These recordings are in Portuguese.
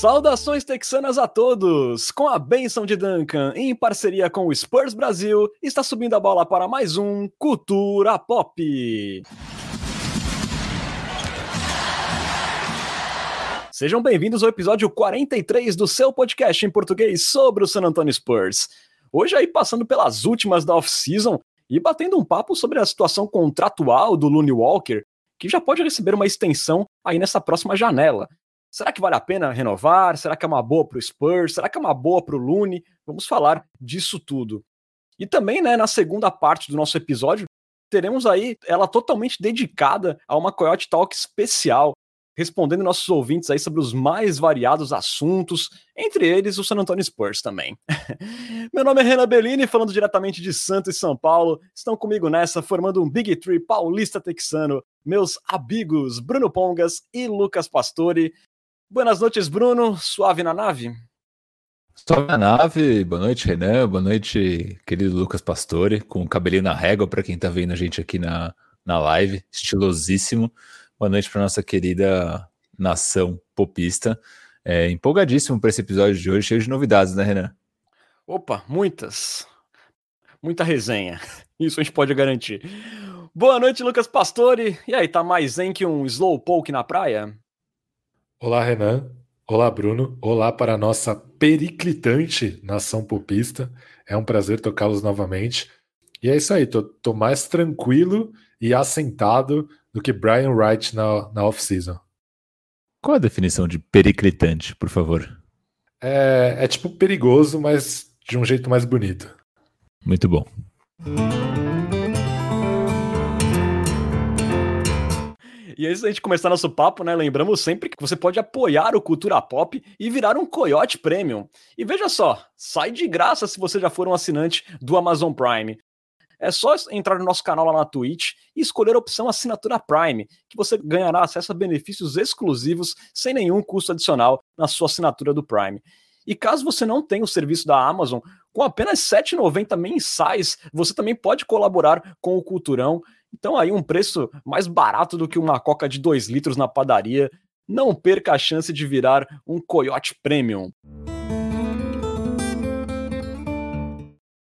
Saudações texanas a todos! Com a benção de Duncan, em parceria com o Spurs Brasil, está subindo a bola para mais um Cultura Pop. Sejam bem-vindos ao episódio 43 do seu podcast em português sobre o San Antonio Spurs. Hoje aí passando pelas últimas da off-season e batendo um papo sobre a situação contratual do Looney Walker, que já pode receber uma extensão aí nessa próxima janela. Será que vale a pena renovar? Será que é uma boa para o Spurs? Será que é uma boa para o Looney? Vamos falar disso tudo. E também, né, na segunda parte do nosso episódio, teremos aí ela totalmente dedicada a uma Coyote Talk especial, respondendo nossos ouvintes aí sobre os mais variados assuntos, entre eles o San Antonio Spurs também. Meu nome é Renan Bellini, falando diretamente de Santos e São Paulo. Estão comigo nessa, formando um Big Tree paulista texano, meus amigos Bruno Pongas e Lucas Pastore. Buenas noites, Bruno. Suave na nave? Suave na nave. Boa noite, Renan. Boa noite, querido Lucas Pastore, com o cabelinho na régua para quem está vendo a gente aqui na, na live. Estilosíssimo. Boa noite para nossa querida nação popista. É, empolgadíssimo para esse episódio de hoje, cheio de novidades, né, Renan? Opa, muitas. Muita resenha. Isso a gente pode garantir. Boa noite, Lucas Pastore. E aí, tá mais zen que um slowpoke na praia? Olá, Renan. Olá, Bruno. Olá para a nossa periclitante nação popista. É um prazer tocá-los novamente. E é isso aí, tô, tô, mais tranquilo e assentado do que Brian Wright na, na off-season. Qual a definição de periclitante, por favor? É, é tipo perigoso, mas de um jeito mais bonito. Muito bom. E antes da gente começar nosso papo, né, lembramos sempre que você pode apoiar o Cultura Pop e virar um Coyote Premium. E veja só, sai de graça se você já for um assinante do Amazon Prime. É só entrar no nosso canal lá na Twitch e escolher a opção Assinatura Prime, que você ganhará acesso a benefícios exclusivos sem nenhum custo adicional na sua assinatura do Prime. E caso você não tenha o serviço da Amazon, com apenas R$ 7,90 mensais, você também pode colaborar com o Culturão então aí um preço mais barato do que uma coca de 2 litros na padaria. Não perca a chance de virar um Coyote Premium.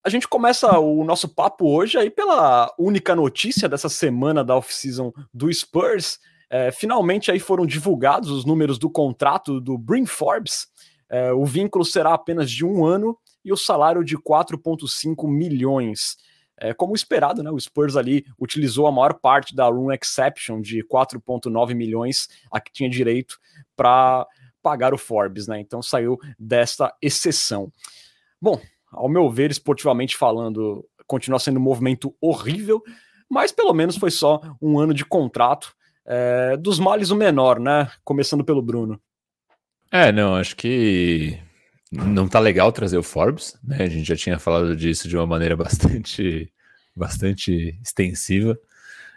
A gente começa o nosso papo hoje aí pela única notícia dessa semana da off-season do Spurs. É, finalmente aí foram divulgados os números do contrato do Brim Forbes. É, o vínculo será apenas de um ano e o salário de 4,5 milhões. É, como esperado, né, o Spurs ali utilizou a maior parte da room exception de 4,9 milhões a que tinha direito para pagar o Forbes, né? Então saiu desta exceção. Bom, ao meu ver, esportivamente falando, continua sendo um movimento horrível, mas pelo menos foi só um ano de contrato. É, dos males o menor, né? Começando pelo Bruno. É, não, acho que não tá legal trazer o Forbes, né? A gente já tinha falado disso de uma maneira bastante, bastante extensiva.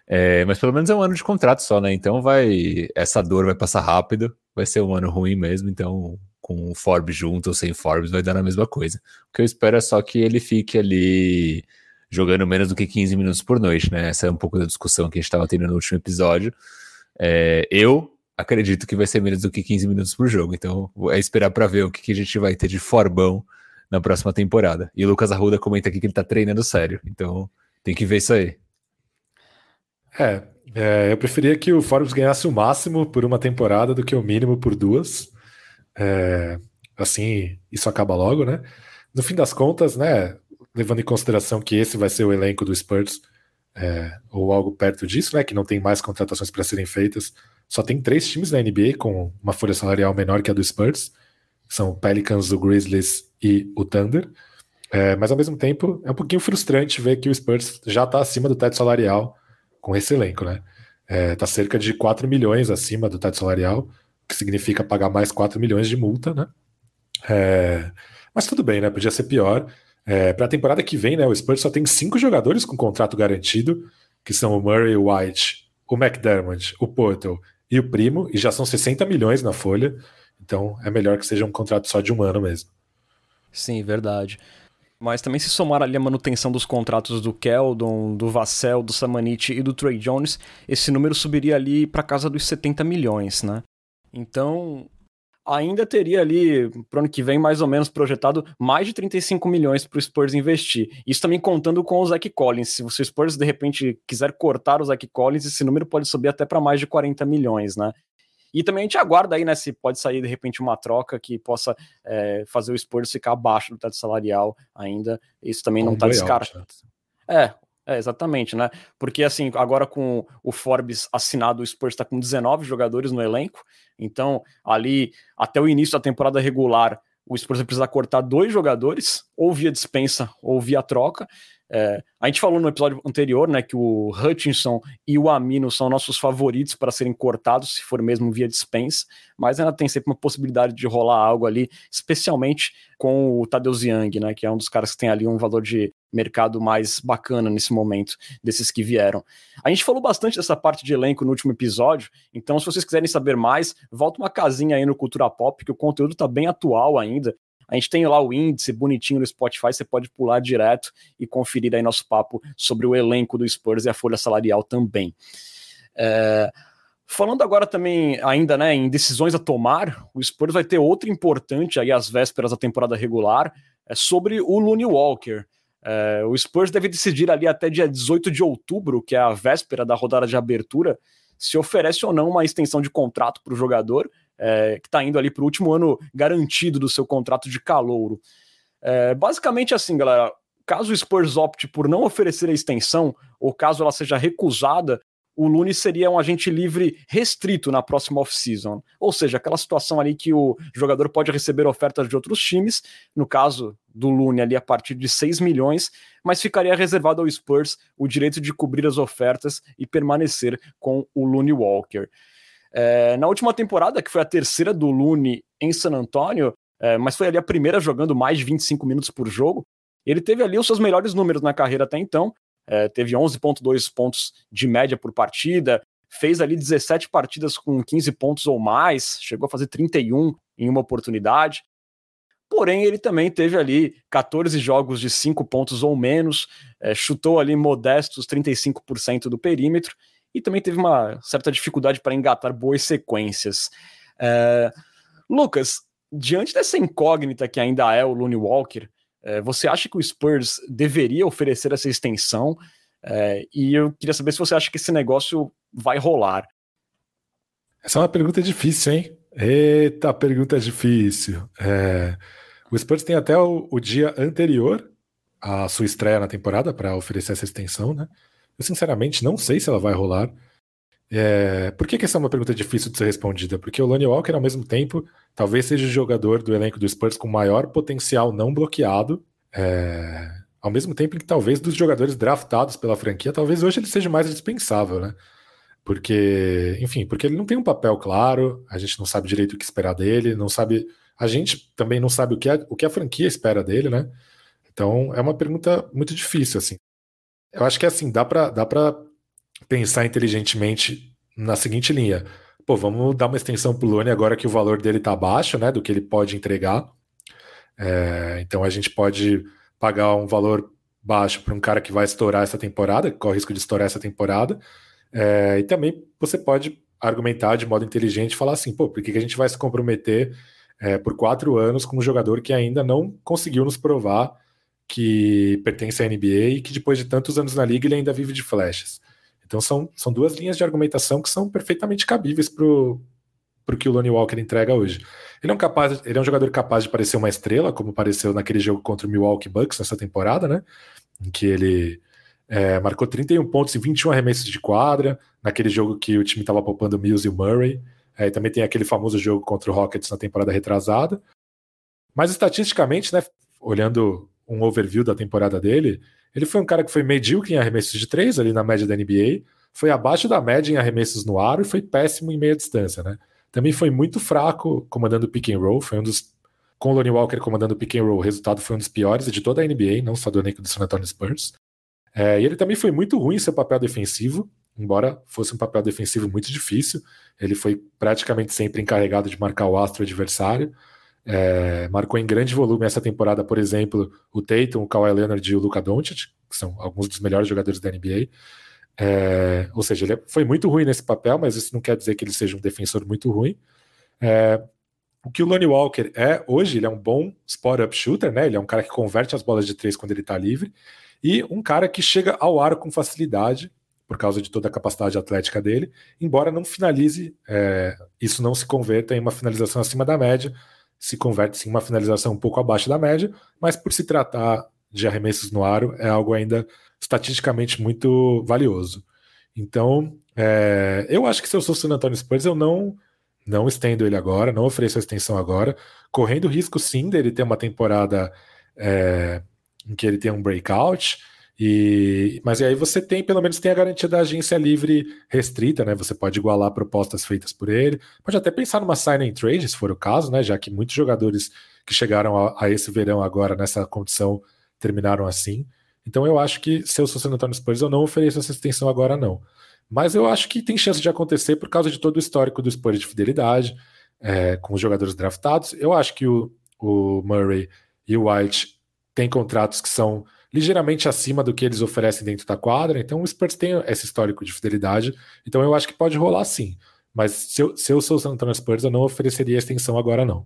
É, mas pelo menos é um ano de contrato só, né? Então vai. Essa dor vai passar rápido, vai ser um ano ruim mesmo, então com o Forbes junto ou sem Forbes vai dar a mesma coisa. O que eu espero é só que ele fique ali jogando menos do que 15 minutos por noite, né? Essa é um pouco da discussão que a gente estava tendo no último episódio. É, eu acredito que vai ser menos do que 15 minutos por jogo. Então é esperar para ver o que, que, a gente vai ter de Forbão na próxima temporada. E o Lucas Arruda comenta aqui que ele tá treinando sério. Então tem que ver isso aí. É, é eu preferia que o Forbes ganhasse o máximo por uma temporada do que o mínimo por duas. É, assim, isso acaba logo, né? No fim das contas, né? Levando em consideração que esse vai ser o elenco do Spurs, é, ou algo perto disso, né? Que não tem mais contratações para serem feitas só tem três times na NBA com uma folha salarial menor que a do Spurs, são o Pelicans, o Grizzlies e o Thunder. É, mas ao mesmo tempo é um pouquinho frustrante ver que o Spurs já está acima do teto salarial com esse elenco, né? Está é, cerca de 4 milhões acima do teto salarial, que significa pagar mais 4 milhões de multa, né? É, mas tudo bem, né? Podia ser pior. É, Para a temporada que vem, né, o Spurs só tem cinco jogadores com contrato garantido, que são o Murray White, o McDermott, o Portal e o primo, e já são 60 milhões na folha, então é melhor que seja um contrato só de um ano mesmo. Sim, verdade. Mas também se somar ali a manutenção dos contratos do Keldon, do Vassell, do Samanit e do Trey Jones, esse número subiria ali para casa dos 70 milhões, né? Então, ainda teria ali, para o ano que vem, mais ou menos projetado mais de 35 milhões para o Spurs investir. Isso também contando com o Zach Collins. Se o Spurs, de repente, quiser cortar o Zach Collins, esse número pode subir até para mais de 40 milhões, né? E também a gente aguarda aí, né, se pode sair de repente uma troca que possa é, fazer o Spurs ficar abaixo do teto salarial ainda. Isso também não está descartado. É, é, exatamente, né? Porque assim, agora com o Forbes assinado, o Spurs está com 19 jogadores no elenco. Então, ali, até o início da temporada regular, o Spurs vai precisar cortar dois jogadores, ou via dispensa ou via troca. É, a gente falou no episódio anterior, né, que o Hutchinson e o Amino são nossos favoritos para serem cortados, se for mesmo via dispensa, mas ainda tem sempre uma possibilidade de rolar algo ali, especialmente com o Tadeusz Young, né, que é um dos caras que tem ali um valor de mercado mais bacana nesse momento, desses que vieram. A gente falou bastante dessa parte de elenco no último episódio, então se vocês quiserem saber mais, volta uma casinha aí no Cultura Pop, que o conteúdo tá bem atual ainda. A gente tem lá o índice bonitinho no Spotify, você pode pular direto e conferir aí nosso papo sobre o elenco do Spurs e a folha salarial também. É... Falando agora também, ainda né, em decisões a tomar, o Spurs vai ter outra importante aí às vésperas da temporada regular, é sobre o Looney Walker. É, o Spurs deve decidir ali até dia 18 de outubro, que é a véspera da rodada de abertura, se oferece ou não uma extensão de contrato para o jogador, é, que está indo ali para o último ano garantido do seu contrato de calouro. É, basicamente assim, galera, caso o Spurs opte por não oferecer a extensão, ou caso ela seja recusada, o Lune seria um agente livre restrito na próxima off-season. Ou seja, aquela situação ali que o jogador pode receber ofertas de outros times, no caso do Lune ali a partir de 6 milhões, mas ficaria reservado ao Spurs o direito de cobrir as ofertas e permanecer com o Lune Walker. É, na última temporada, que foi a terceira do Lune em San Antonio, é, mas foi ali a primeira jogando mais de 25 minutos por jogo, ele teve ali os seus melhores números na carreira até então, é, teve 11,2 pontos de média por partida, fez ali 17 partidas com 15 pontos ou mais, chegou a fazer 31 em uma oportunidade. Porém, ele também teve ali 14 jogos de 5 pontos ou menos, é, chutou ali modestos 35% do perímetro e também teve uma certa dificuldade para engatar boas sequências. É, Lucas, diante dessa incógnita que ainda é o Looney Walker, você acha que o Spurs deveria oferecer essa extensão? É, e eu queria saber se você acha que esse negócio vai rolar. Essa é uma pergunta difícil, hein? Eita, pergunta difícil. É, o Spurs tem até o, o, dia anterior à sua estreia na temporada para oferecer essa extensão, né? Eu sinceramente não sei se ela vai rolar. É, por que, que essa é uma pergunta difícil de ser respondida? Porque o Lonnie Walker, ao mesmo tempo, talvez seja o jogador do elenco do Spurs com maior potencial não bloqueado. É, ao mesmo tempo que talvez dos jogadores draftados pela franquia, talvez hoje ele seja mais dispensável, né? Porque, enfim, porque ele não tem um papel claro, a gente não sabe direito o que esperar dele, não sabe. A gente também não sabe o que, a, o que a franquia espera dele, né? Então é uma pergunta muito difícil, assim. Eu acho que assim, dá para dá pra pensar inteligentemente na seguinte linha. Pô, vamos dar uma extensão pro Lone agora que o valor dele tá baixo, né? Do que ele pode entregar. É, então a gente pode pagar um valor baixo para um cara que vai estourar essa temporada, que corre o risco de estourar essa temporada. É, e também você pode argumentar de modo inteligente falar assim, pô, por que, que a gente vai se comprometer é, por quatro anos com um jogador que ainda não conseguiu nos provar que pertence à NBA e que depois de tantos anos na liga ele ainda vive de flechas. Então são, são duas linhas de argumentação que são perfeitamente cabíveis para o que o Lonnie Walker entrega hoje. Ele é, um capaz, ele é um jogador capaz de parecer uma estrela, como pareceu naquele jogo contra o Milwaukee Bucks nessa temporada, né? Em que ele é, marcou 31 pontos e 21 arremessos de quadra, naquele jogo que o time estava poupando o Mills e o Murray. É, também tem aquele famoso jogo contra o Rockets na temporada retrasada. Mas estatisticamente, né, olhando um overview da temporada dele, ele foi um cara que foi medíocre em arremessos de três, ali na média da NBA, foi abaixo da média em arremessos no aro e foi péssimo em meia distância, né? Também foi muito fraco comandando o pick and roll, foi um dos com o Lonnie Walker comandando o pick and roll, o resultado foi um dos piores de toda a NBA, não só do elenco do San Antonio Spurs. É, e ele também foi muito ruim em seu papel defensivo, embora fosse um papel defensivo muito difícil. Ele foi praticamente sempre encarregado de marcar o astro adversário. É, marcou em grande volume essa temporada, por exemplo, o Tatum, o Kawhi Leonard e o Luka Doncic, que são alguns dos melhores jogadores da NBA. É, ou seja, ele foi muito ruim nesse papel, mas isso não quer dizer que ele seja um defensor muito ruim. É, o que o Lonnie Walker é hoje, ele é um bom spot-up shooter, né? Ele é um cara que converte as bolas de três quando ele está livre e um cara que chega ao aro com facilidade por causa de toda a capacidade atlética dele, embora não finalize, é, isso não se converta em uma finalização acima da média, se converte em uma finalização um pouco abaixo da média, mas por se tratar de arremessos no aro, é algo ainda estatisticamente muito valioso. Então, é, eu acho que se eu sou o San Antonio Spurs, eu não não estendo ele agora, não ofereço a extensão agora, correndo o risco sim dele ter uma temporada é, em que ele tem um breakout, e, mas aí você tem, pelo menos, tem a garantia da agência livre restrita, né? Você pode igualar propostas feitas por ele. Pode até pensar numa sign and trade, se for o caso, né? Já que muitos jogadores que chegaram a, a esse verão agora nessa condição terminaram assim. Então eu acho que se eu sou San Antonio Spurs, eu não ofereço essa extensão agora, não. Mas eu acho que tem chance de acontecer por causa de todo o histórico do Spurs de fidelidade, é, com os jogadores draftados. Eu acho que o, o Murray e o White têm contratos que são ligeiramente acima do que eles oferecem dentro da quadra, então o Spurs tem esse histórico de fidelidade, então eu acho que pode rolar sim. Mas se eu, se eu sou o San Antonio Spurs, eu não ofereceria extensão agora, não.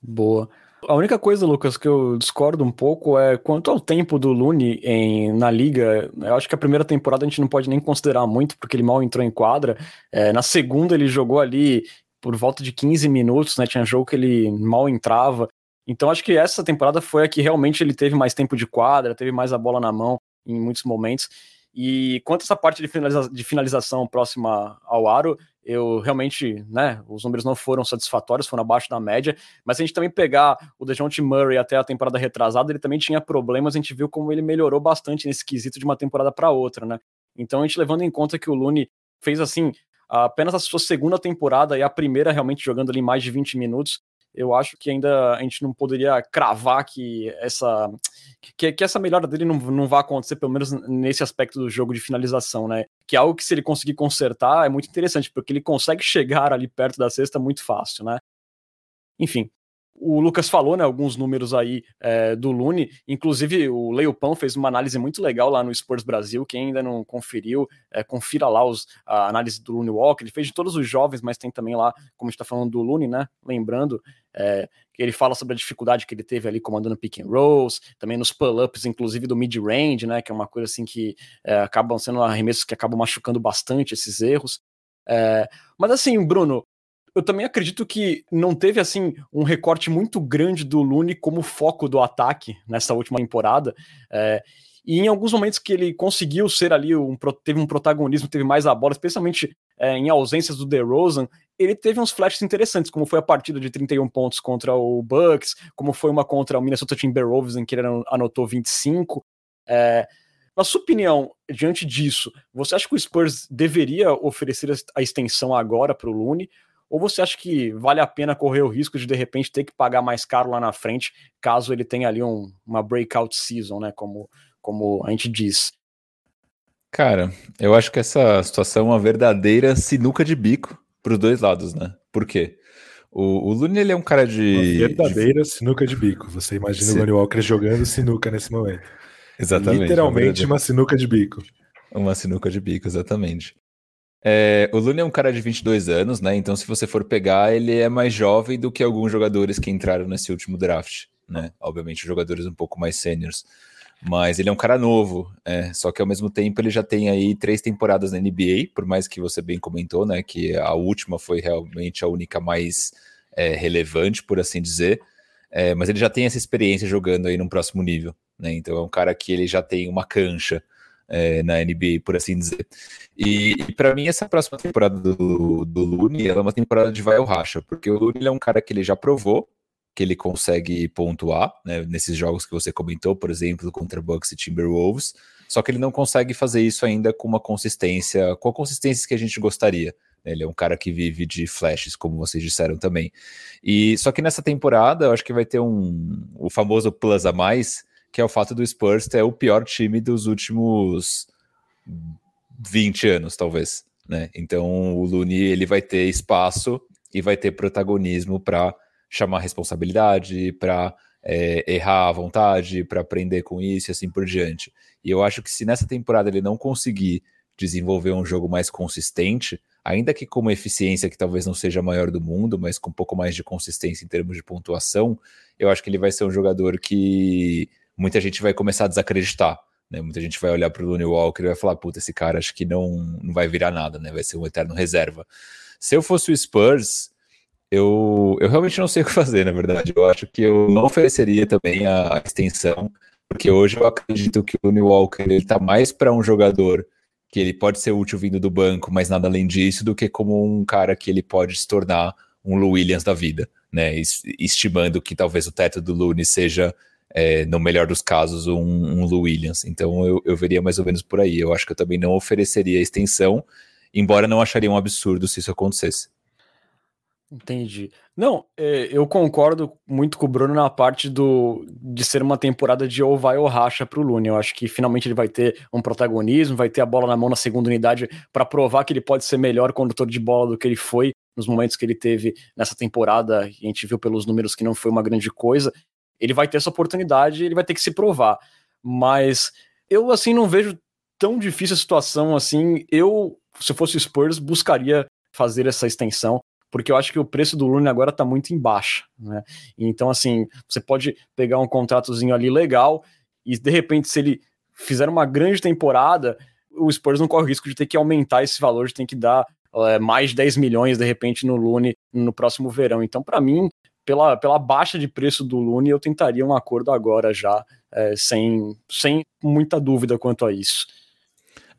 Boa. A única coisa, Lucas, que eu discordo um pouco é quanto ao tempo do Lune em, na liga. Eu acho que a primeira temporada a gente não pode nem considerar muito, porque ele mal entrou em quadra. É, na segunda ele jogou ali por volta de 15 minutos, né? Tinha jogo que ele mal entrava. Então acho que essa temporada foi a que realmente ele teve mais tempo de quadra, teve mais a bola na mão em muitos momentos. E quanto a essa parte de, finaliza de finalização próxima ao aro, eu realmente, né, os números não foram satisfatórios, foram abaixo da média, mas se a gente também pegar o DeJounte Murray até a temporada retrasada, ele também tinha problemas, a gente viu como ele melhorou bastante nesse quesito de uma temporada para outra, né? Então a gente levando em conta que o Looney fez assim, apenas a sua segunda temporada e a primeira realmente jogando ali mais de 20 minutos, eu acho que ainda a gente não poderia cravar que essa que, que essa melhora dele não, não vai acontecer, pelo menos nesse aspecto do jogo de finalização, né? Que é algo que se ele conseguir consertar é muito interessante, porque ele consegue chegar ali perto da cesta muito fácil, né? Enfim, o Lucas falou, né, alguns números aí é, do Lune, inclusive o Leopão fez uma análise muito legal lá no Sports Brasil, quem ainda não conferiu, é, confira lá os, a análise do Lune Walker, ele fez de todos os jovens, mas tem também lá, como a gente tá falando do Lune, né, lembrando, é, ele fala sobre a dificuldade que ele teve ali comandando pick and rolls, também nos pull-ups, inclusive do mid-range, né, que é uma coisa assim que é, acabam sendo arremessos que acabam machucando bastante esses erros, é, mas assim, Bruno, eu também acredito que não teve assim um recorte muito grande do Lune como foco do ataque nessa última temporada. É, e em alguns momentos que ele conseguiu ser ali, um, teve um protagonismo, teve mais a bola, especialmente é, em ausências do DeRozan, ele teve uns flashes interessantes, como foi a partida de 31 pontos contra o Bucks, como foi uma contra o Minnesota Timberwolves, em que ele anotou 25. É, na sua opinião, diante disso, você acha que o Spurs deveria oferecer a extensão agora para o Lune? Ou você acha que vale a pena correr o risco de de repente ter que pagar mais caro lá na frente, caso ele tenha ali um, uma breakout season, né? Como, como a gente diz. Cara, eu acho que essa situação é uma verdadeira sinuca de bico para os dois lados, né? Por quê? O, o Lune ele é um cara de. Uma verdadeira de... sinuca de bico. Você imagina o Lonnie Walker jogando sinuca nesse momento. Exatamente. Literalmente uma, uma sinuca de bico. Uma sinuca de bico, exatamente. É, o Lune é um cara de 22 anos, né? Então, se você for pegar, ele é mais jovem do que alguns jogadores que entraram nesse último draft, né? Obviamente, jogadores um pouco mais sêniores. Mas ele é um cara novo, é, só que ao mesmo tempo ele já tem aí três temporadas na NBA, por mais que você bem comentou, né? Que a última foi realmente a única mais é, relevante, por assim dizer. É, mas ele já tem essa experiência jogando aí num próximo nível, né? Então é um cara que ele já tem uma cancha é, na NBA, por assim dizer. E, e para mim, essa próxima temporada do, do Looney é uma temporada de vai ou racha, porque o Looney é um cara que ele já provou que ele consegue pontuar, né, nesses jogos que você comentou, por exemplo, contra Bucks e Timberwolves, só que ele não consegue fazer isso ainda com uma consistência, com a consistência que a gente gostaria. Né. Ele é um cara que vive de flashes, como vocês disseram também. E só que nessa temporada, eu acho que vai ter um o famoso plus a mais, que é o fato do Spurs ter o pior time dos últimos 20 anos, talvez. Né? Então o Looney ele vai ter espaço e vai ter protagonismo para chamar responsabilidade, para é, errar à vontade, para aprender com isso e assim por diante. E eu acho que se nessa temporada ele não conseguir desenvolver um jogo mais consistente, ainda que com uma eficiência que talvez não seja a maior do mundo, mas com um pouco mais de consistência em termos de pontuação, eu acho que ele vai ser um jogador que muita gente vai começar a desacreditar. Né? Muita gente vai olhar para o Looney Walker e vai falar: puta, esse cara acho que não, não vai virar nada, né? vai ser um eterno reserva. Se eu fosse o Spurs, eu, eu realmente não sei o que fazer, na verdade. Eu acho que eu não ofereceria também a, a extensão, porque hoje eu acredito que o Looney Walker ele tá mais para um jogador que ele pode ser útil vindo do banco, mas nada além disso, do que como um cara que ele pode se tornar um Lou Williams da vida, né? Estimando que talvez o teto do Looney seja, é, no melhor dos casos, um, um Lou Williams. Então eu, eu veria mais ou menos por aí. Eu acho que eu também não ofereceria extensão, embora não acharia um absurdo se isso acontecesse. Entendi. Não, é, eu concordo muito com o Bruno na parte do de ser uma temporada de ou vai ou racha para o Lune. Eu acho que finalmente ele vai ter um protagonismo, vai ter a bola na mão na segunda unidade para provar que ele pode ser melhor condutor de bola do que ele foi nos momentos que ele teve nessa temporada. A gente viu pelos números que não foi uma grande coisa. Ele vai ter essa oportunidade, ele vai ter que se provar. Mas eu assim não vejo tão difícil a situação assim. Eu, se fosse Spurs, buscaria fazer essa extensão porque eu acho que o preço do Lune agora está muito em baixa, né? Então, assim, você pode pegar um contratozinho ali legal e de repente, se ele fizer uma grande temporada, o Spurs não corre o risco de ter que aumentar esse valor, de ter que dar é, mais de 10 milhões de repente no Lune no próximo verão. Então, para mim, pela, pela baixa de preço do Lune, eu tentaria um acordo agora já, é, sem, sem muita dúvida quanto a isso.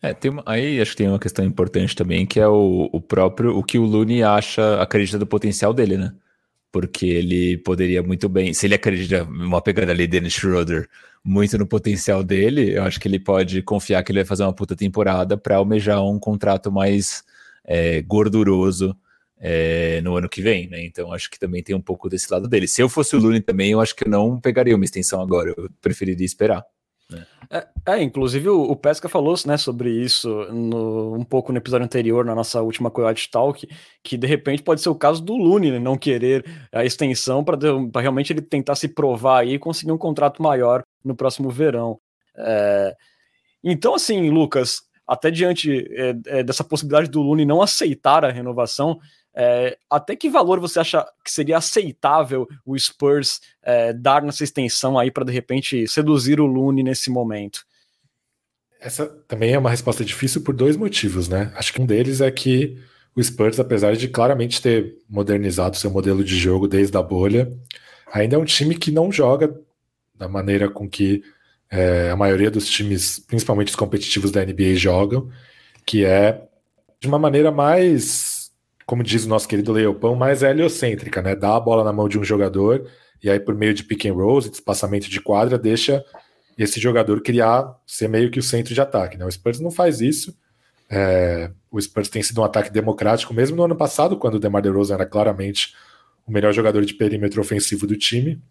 É, tem uma, aí acho que tem uma questão importante também, que é o, o próprio, o que o Looney acha, acredita do potencial dele, né? Porque ele poderia muito bem, se ele acredita, uma pegada ali, Dennis Schroeder, muito no potencial dele, eu acho que ele pode confiar que ele vai fazer uma puta temporada para almejar um contrato mais é, gorduroso é, no ano que vem, né? Então acho que também tem um pouco desse lado dele. Se eu fosse o Looney também, eu acho que eu não pegaria uma extensão agora, eu preferiria esperar. É, é, inclusive o, o, Pesca falou né, sobre isso no, um pouco no episódio anterior, na nossa última Coyote Talk, que de repente pode ser o caso do Lune né, não querer a extensão para realmente ele tentar se provar aí e conseguir um contrato maior no próximo verão. É, então, assim, Lucas, até diante é, é dessa possibilidade do Lune não aceitar a renovação, é, até que valor você acha que seria aceitável o Spurs é, dar nessa extensão aí para de repente seduzir o Lune nesse momento? Essa também é uma resposta difícil por dois motivos, né? Acho que um deles é que o Spurs, apesar de claramente ter modernizado seu modelo de jogo desde a bolha, ainda é um time que não joga da maneira com que é, a maioria dos times, principalmente os competitivos da NBA, jogam, que é de uma maneira mais como diz o nosso querido Leopão, mais heliocêntrica, né? Dá a bola na mão de um jogador e aí, por meio de pick and rolls e espaçamento de quadra, deixa esse jogador criar, ser meio que o centro de ataque. Né? O Spurs não faz isso. É, o Spurs tem sido um ataque democrático, mesmo no ano passado, quando o DeMar DeRozan era claramente o melhor jogador de perímetro ofensivo do time.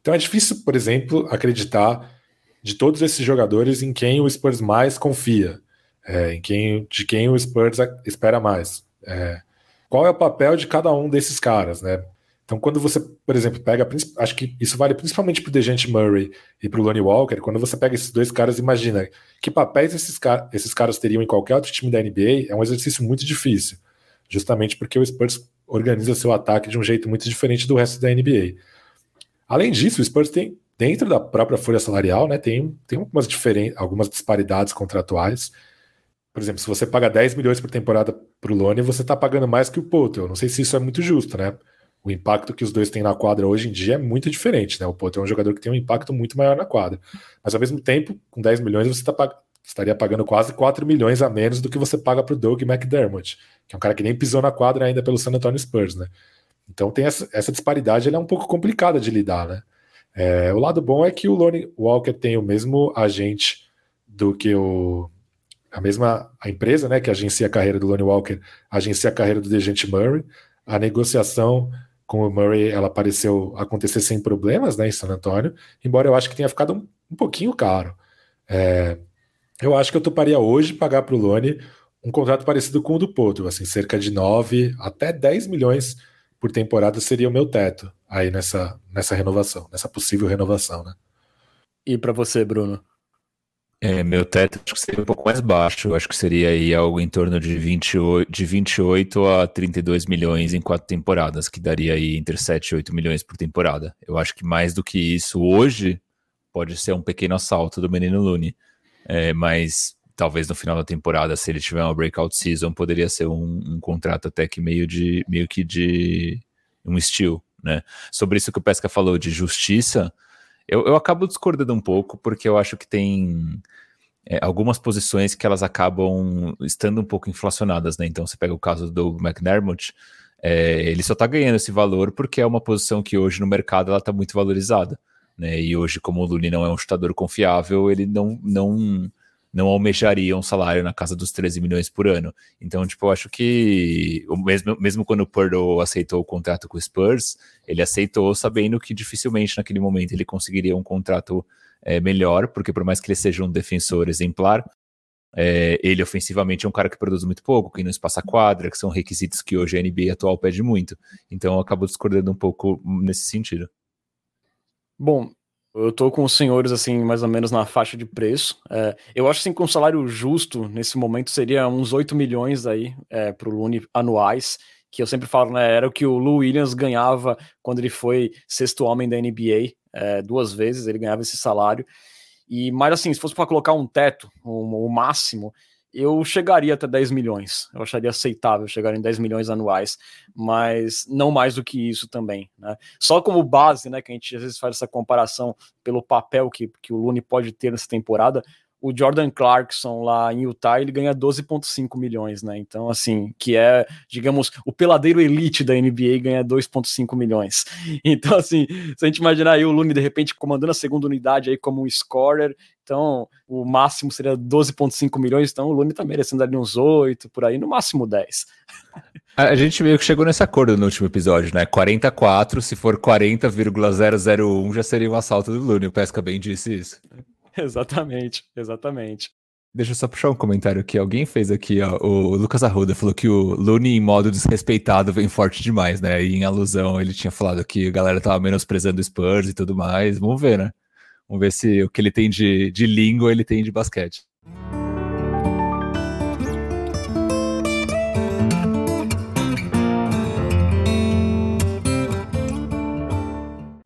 Então é difícil, por exemplo, acreditar de todos esses jogadores em quem o Spurs mais confia, é, em quem, de quem o Spurs espera mais. É, qual é o papel de cada um desses caras, né? Então, quando você, por exemplo, pega, acho que isso vale principalmente para o Dejante Murray e para o Lonnie Walker, quando você pega esses dois caras, imagina que papéis esses, car esses caras teriam em qualquer outro time da NBA, é um exercício muito difícil, justamente porque o Spurs organiza seu ataque de um jeito muito diferente do resto da NBA. Além disso, o Spurs tem, dentro da própria folha salarial, né, tem, tem algumas, algumas disparidades contratuais, por exemplo, se você paga 10 milhões por temporada para o Lone, você está pagando mais que o Poto. Eu não sei se isso é muito justo, né? O impacto que os dois têm na quadra hoje em dia é muito diferente, né? O Poto é um jogador que tem um impacto muito maior na quadra. Mas ao mesmo tempo, com 10 milhões, você tá pag... estaria pagando quase 4 milhões a menos do que você paga para o Doug McDermott, que é um cara que nem pisou na quadra ainda pelo San Antonio Spurs, né? Então tem essa, essa disparidade, ela é um pouco complicada de lidar, né? É, o lado bom é que o Lonnie Walker tem o mesmo agente do que o a mesma a empresa né, que agencia a carreira do Lonnie Walker agencia a carreira do Dejante Murray. A negociação com o Murray ela pareceu acontecer sem problemas né, em San Antonio, embora eu acho que tenha ficado um, um pouquinho caro. É, eu acho que eu toparia hoje pagar para o Lonnie um contrato parecido com o do Poto, assim, cerca de 9 até 10 milhões por temporada seria o meu teto aí nessa, nessa renovação, nessa possível renovação, né? E para você, Bruno? É, meu teto acho que seria um pouco mais baixo. Acho que seria aí algo em torno de 28, de 28 a 32 milhões em quatro temporadas, que daria aí entre 7 e 8 milhões por temporada. Eu acho que mais do que isso hoje pode ser um pequeno assalto do menino Looney. É, mas talvez no final da temporada, se ele tiver uma breakout season, poderia ser um, um contrato até que meio de meio que de um estilo, né? Sobre isso que o Pesca falou de justiça, eu, eu acabo discordando um pouco, porque eu acho que tem é, algumas posições que elas acabam estando um pouco inflacionadas, né? Então você pega o caso do McDermott, é, ele só está ganhando esse valor porque é uma posição que hoje no mercado ela está muito valorizada, né? E hoje, como o Luni não é um chutador confiável, ele não, não não almejaria um salário na casa dos 13 milhões por ano. Então, tipo, eu acho que mesmo, mesmo quando o Purdle aceitou o contrato com o Spurs, ele aceitou sabendo que dificilmente naquele momento ele conseguiria um contrato é, melhor, porque por mais que ele seja um defensor exemplar, é, ele ofensivamente é um cara que produz muito pouco, que não espaça quadra, que são requisitos que hoje a NBA atual pede muito. Então eu acabo discordando um pouco nesse sentido. Bom, eu tô com os senhores, assim, mais ou menos na faixa de preço. É, eu acho, assim, que um salário justo, nesse momento, seria uns 8 milhões aí é, pro Lune anuais, que eu sempre falo, né, era o que o Lou Williams ganhava quando ele foi sexto homem da NBA, é, duas vezes ele ganhava esse salário. E, mas assim, se fosse para colocar um teto, o um, um máximo, eu chegaria até 10 milhões. Eu acharia aceitável chegar em 10 milhões anuais, mas não mais do que isso também. Né? Só como base, né, que a gente às vezes faz essa comparação pelo papel que, que o Lune pode ter nessa temporada, o Jordan Clarkson lá em Utah, ele ganha 12,5 milhões, né? Então, assim, que é, digamos, o peladeiro elite da NBA ganha 2,5 milhões. Então, assim, se a gente imaginar aí o Lune de repente comandando a segunda unidade aí como um scorer, então o máximo seria 12,5 milhões, então o Lune tá merecendo ali uns 8, por aí, no máximo 10. A gente meio que chegou nesse acordo no último episódio, né? 44, se for 40,001 já seria um assalto do Lune, o Pesca bem disse isso. exatamente, exatamente. Deixa eu só puxar um comentário aqui. Alguém fez aqui, ó, o Lucas Arruda falou que o Looney em modo desrespeitado vem forte demais, né? E em alusão, ele tinha falado que a galera tava menosprezando o Spurs e tudo mais. Vamos ver, né? Vamos ver se o que ele tem de, de língua ele tem de basquete.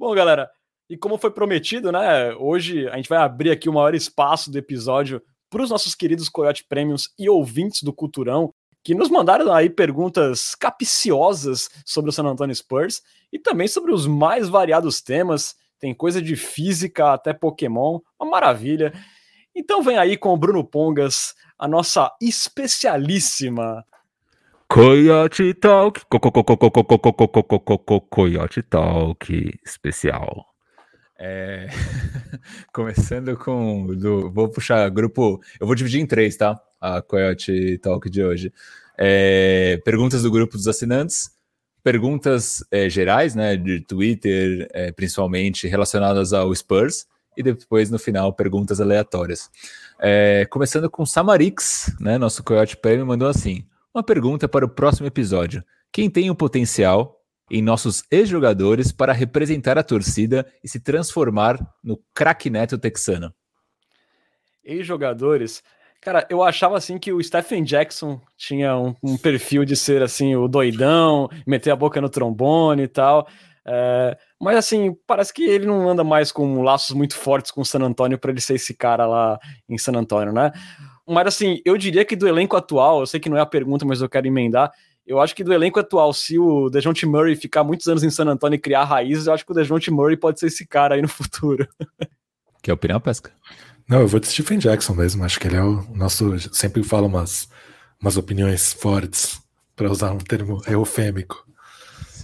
Bom, galera, e como foi prometido, né? Hoje a gente vai abrir aqui o maior espaço do episódio para os nossos queridos Coyote Premiums e ouvintes do Culturão, que nos mandaram aí perguntas capciosas sobre o San Antonio Spurs e também sobre os mais variados temas. Tem coisa de física até Pokémon, uma maravilha. Então vem aí com o Bruno Pongas, a nossa especialíssima Coyote Talk, Coyote Talk especial. É... Começando com. Do... Vou puxar grupo. Eu vou dividir em três, tá? A Coyote Talk de hoje. É... Perguntas do grupo dos assinantes, perguntas é, gerais, né? De Twitter, é, principalmente relacionadas ao Spurs, e depois, no final, perguntas aleatórias. É, começando com Samarix, né? Nosso Coyote Prêmio mandou assim: uma pergunta para o próximo episódio. Quem tem o potencial em nossos ex-jogadores para representar a torcida e se transformar no craque neto texano? Ex-jogadores? Cara, eu achava assim que o Stephen Jackson tinha um, um, perfil de ser assim o doidão, meter a boca no trombone e tal. É, mas assim, parece que ele não anda mais com laços muito fortes com o San Antonio para ele ser esse cara lá em San Antonio, né? Mas assim, eu diria que do elenco atual, eu sei que não é a pergunta, mas eu quero emendar. Eu acho que do elenco atual, se o Dejounte Murray ficar muitos anos em San Antonio e criar raízes, eu acho que o Dejounte Murray pode ser esse cara aí no futuro. Que é opinião, Pesca? Não, eu vou de Stephen Jackson mesmo. Acho que ele é o nosso. Sempre fala umas, umas opiniões fortes, para usar um termo eufêmico.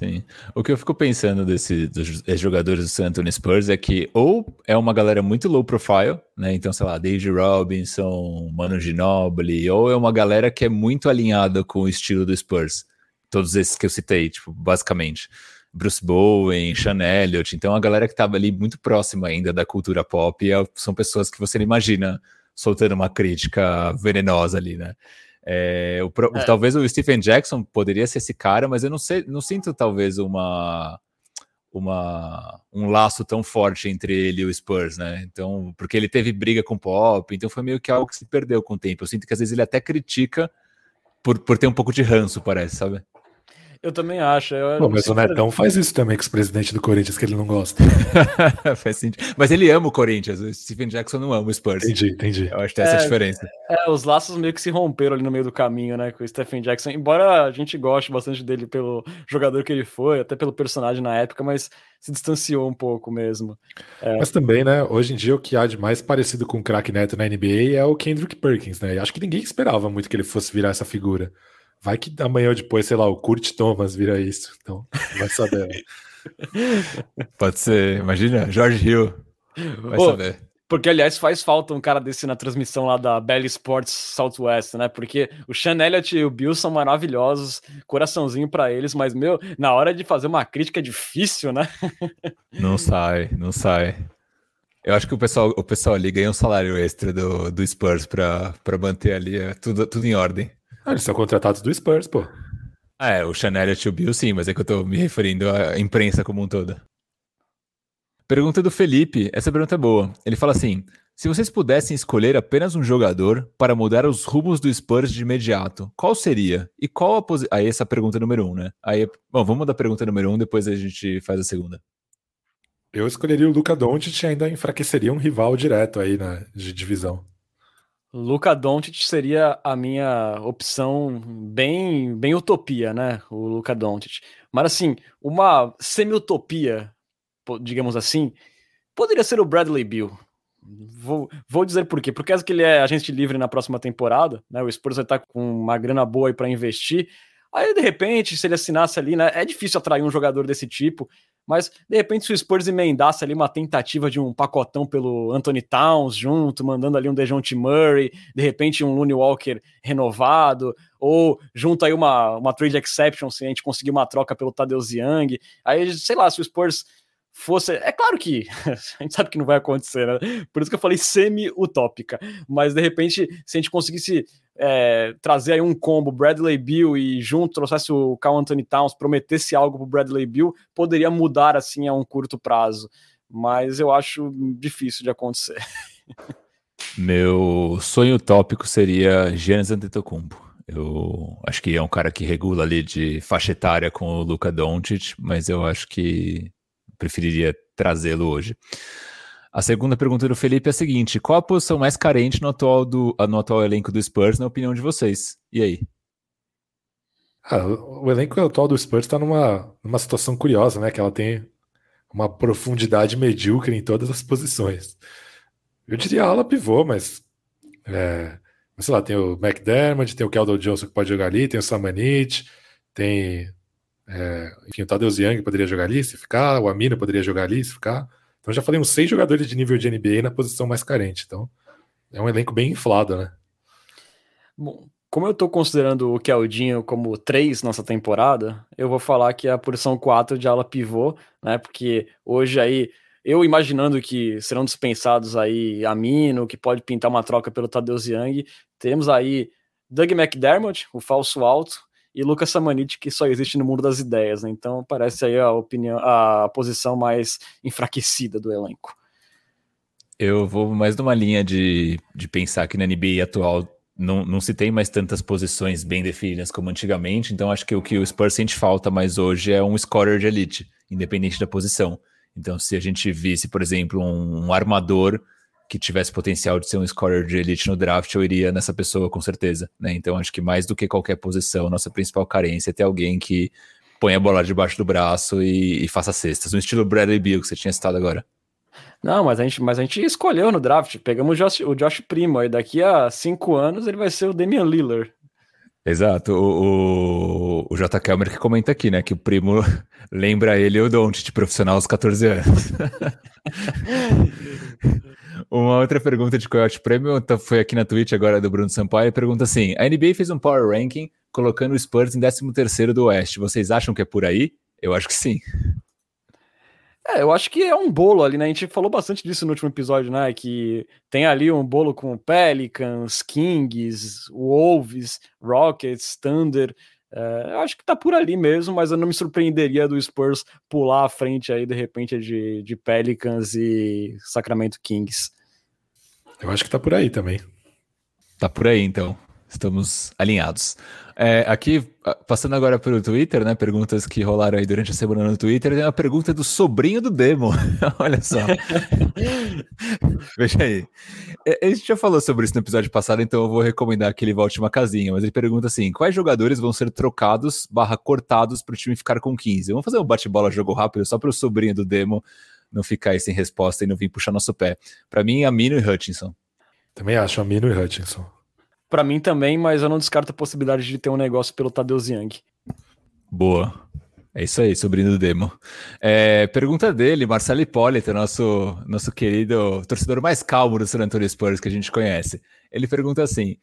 Sim. O que eu fico pensando desse, dos jogadores do San Antonio Spurs é que ou é uma galera muito low profile, né? Então, sei lá, David Robinson, Manu Ginobili, ou é uma galera que é muito alinhada com o estilo do Spurs. Todos esses que eu citei, tipo, basicamente. Bruce Bowen, Sean Elliott, então a galera que estava ali muito próxima ainda da cultura pop é, são pessoas que você não imagina soltando uma crítica venenosa ali, né? É, o, é. Talvez o Stephen Jackson poderia ser esse cara, mas eu não sei, não sinto talvez uma uma, um laço tão forte entre ele e o Spurs, né? Então, porque ele teve briga com o Pop, então foi meio que algo que se perdeu com o tempo. Eu sinto que às vezes ele até critica por, por ter um pouco de ranço, parece, sabe? Eu também acho. Eu Pô, mas o Netão faz isso também com os presidentes do Corinthians, que ele não gosta. faz sentido. Mas ele ama o Corinthians, o Stephen Jackson não ama o Spurs. Entendi, entendi. Eu acho que tem essa É, diferença. É, os laços meio que se romperam ali no meio do caminho, né, com o Stephen Jackson. Embora a gente goste bastante dele pelo jogador que ele foi, até pelo personagem na época, mas se distanciou um pouco mesmo. Mas também, né, hoje em dia o que há de mais parecido com o craque neto na NBA é o Kendrick Perkins, né? E acho que ninguém esperava muito que ele fosse virar essa figura. Vai que amanhã ou depois, sei lá, o Kurt Thomas vira isso. Então, vai saber. né? Pode ser, imagina, George Hill. Vai Ô, saber. Porque, aliás, faz falta um cara desse na transmissão lá da Bell Sports Southwest, né? Porque o Sean Elliott e o Bill são maravilhosos, coraçãozinho pra eles, mas, meu, na hora de fazer uma crítica é difícil, né? Não sai, não sai. Eu acho que o pessoal, o pessoal ali ganha um salário extra do, do Spurs pra, pra manter ali é, tudo, tudo em ordem. Ah, eles são contratados do Spurs, pô. Ah, é, o Chanel e o Bill sim, mas é que eu tô me referindo à imprensa como um todo. Pergunta do Felipe, essa pergunta é boa. Ele fala assim: se vocês pudessem escolher apenas um jogador para mudar os rumos do Spurs de imediato, qual seria? E qual a posição. Aí essa é a pergunta número um, né? Aí, bom, vamos da pergunta número um, depois a gente faz a segunda. Eu escolheria o Luca Doncic e ainda enfraqueceria um rival direto aí na de divisão. Luca Doncic seria a minha opção bem, bem utopia, né? O Luca Doncic. Mas assim, uma semi-utopia, digamos assim, poderia ser o Bradley Beal. Vou, vou dizer por quê. Por causa que ele é agente livre na próxima temporada, né? O Spurs vai estar com uma grana boa aí para investir. Aí, de repente, se ele assinasse ali, né? É difícil atrair um jogador desse tipo. Mas, de repente, se o Spurs emendasse ali uma tentativa de um pacotão pelo Anthony Towns junto, mandando ali um DeJounte Murray, de repente um Looney Walker renovado, ou junto aí uma, uma trade exception, se a gente conseguir uma troca pelo Tadeusz Young, aí, sei lá, se o Spurs fosse... É claro que a gente sabe que não vai acontecer, né? Por isso que eu falei semi-utópica, mas, de repente, se a gente conseguisse é, trazer aí um combo Bradley Bill e junto trouxesse o Carl Anthony Towns, prometesse algo pro Bradley Bill, poderia mudar assim a um curto prazo. Mas eu acho difícil de acontecer. Meu sonho utópico seria Giannis Antetokounmpo. Eu acho que é um cara que regula ali de faixa etária com o Luka Doncic, mas eu acho que preferiria trazê-lo hoje. A segunda pergunta do Felipe é a seguinte: qual a posição mais carente no atual, do, no atual elenco do Spurs, na opinião de vocês? E aí? Ah, o elenco atual do Spurs está numa, numa situação curiosa, né? Que ela tem uma profundidade medíocre em todas as posições. Eu diria ala pivô, mas, é, sei lá, tem o McDermott, tem o Keldon Johnson que pode jogar ali, tem o Samanit, tem é, enfim, o Tadeusz Young poderia jogar ali se ficar, o Amino poderia jogar ali se ficar. Então já falei uns seis jogadores de nível de NBA na posição mais carente. Então é um elenco bem inflado, né? Bom, como eu tô considerando o Keldinho como 3 nessa temporada, eu vou falar que é a posição 4 de ala pivô, né? Porque hoje aí, eu imaginando que serão dispensados aí Amino, que pode pintar uma troca pelo Tadeusz Young, temos aí Doug McDermott, o falso alto, e Lucas Samanit, que só existe no mundo das ideias, né? Então parece aí a opinião, a posição mais enfraquecida do elenco. Eu vou mais numa linha de, de pensar que na NBA atual não, não se tem mais tantas posições bem definidas como antigamente, então acho que o que o Spurs sente falta mais hoje é um scorer de elite, independente da posição. Então, se a gente visse, por exemplo, um, um armador que tivesse potencial de ser um scorer de elite no draft, eu iria nessa pessoa com certeza. Né? Então, acho que mais do que qualquer posição, nossa principal carência é ter alguém que põe a bola debaixo do braço e, e faça cestas, no estilo Bradley Beal que você tinha citado agora. Não, mas a gente, mas a gente escolheu no draft. Pegamos o Josh, o Josh Primo. Aí daqui a cinco anos ele vai ser o Damian Lillard. Exato. O, o, o J. Kelmer que comenta aqui, né? Que o primo lembra ele o Don't profissional aos 14 anos. Uma outra pergunta de Coyote Premium foi aqui na Twitch agora do Bruno Sampaio. Pergunta assim: a NBA fez um Power Ranking colocando o Spurs em 13 do Oeste. Vocês acham que é por aí? Eu acho que sim. É, eu acho que é um bolo ali, né? A gente falou bastante disso no último episódio, né? Que tem ali um bolo com Pelicans, Kings, Wolves, Rockets, Thunder. É, eu acho que tá por ali mesmo, mas eu não me surpreenderia do Spurs pular à frente aí, de repente, de, de Pelicans e Sacramento Kings. Eu acho que tá por aí também. Tá por aí, então. Estamos alinhados. É, aqui, passando agora pelo Twitter, né? Perguntas que rolaram aí durante a semana no Twitter. Tem uma pergunta do sobrinho do Demo. Olha só. Veja aí. É, a gente já falou sobre isso no episódio passado, então eu vou recomendar que ele volte uma casinha. Mas ele pergunta assim: quais jogadores vão ser trocados barra cortados para o time ficar com 15? Vamos fazer um bate-bola jogo rápido só para o sobrinho do Demo não ficar aí sem resposta e não vir puxar nosso pé. Para mim, Amino e Hutchinson. Também acho Amino e Hutchinson. Para mim também, mas eu não descarto a possibilidade de ter um negócio pelo Tadeu Young. Boa. É isso aí, sobrinho do Demo. É, pergunta dele, Marcelo Hipólito, nosso, nosso querido torcedor mais calmo do San Antonio Spurs que a gente conhece. Ele pergunta assim: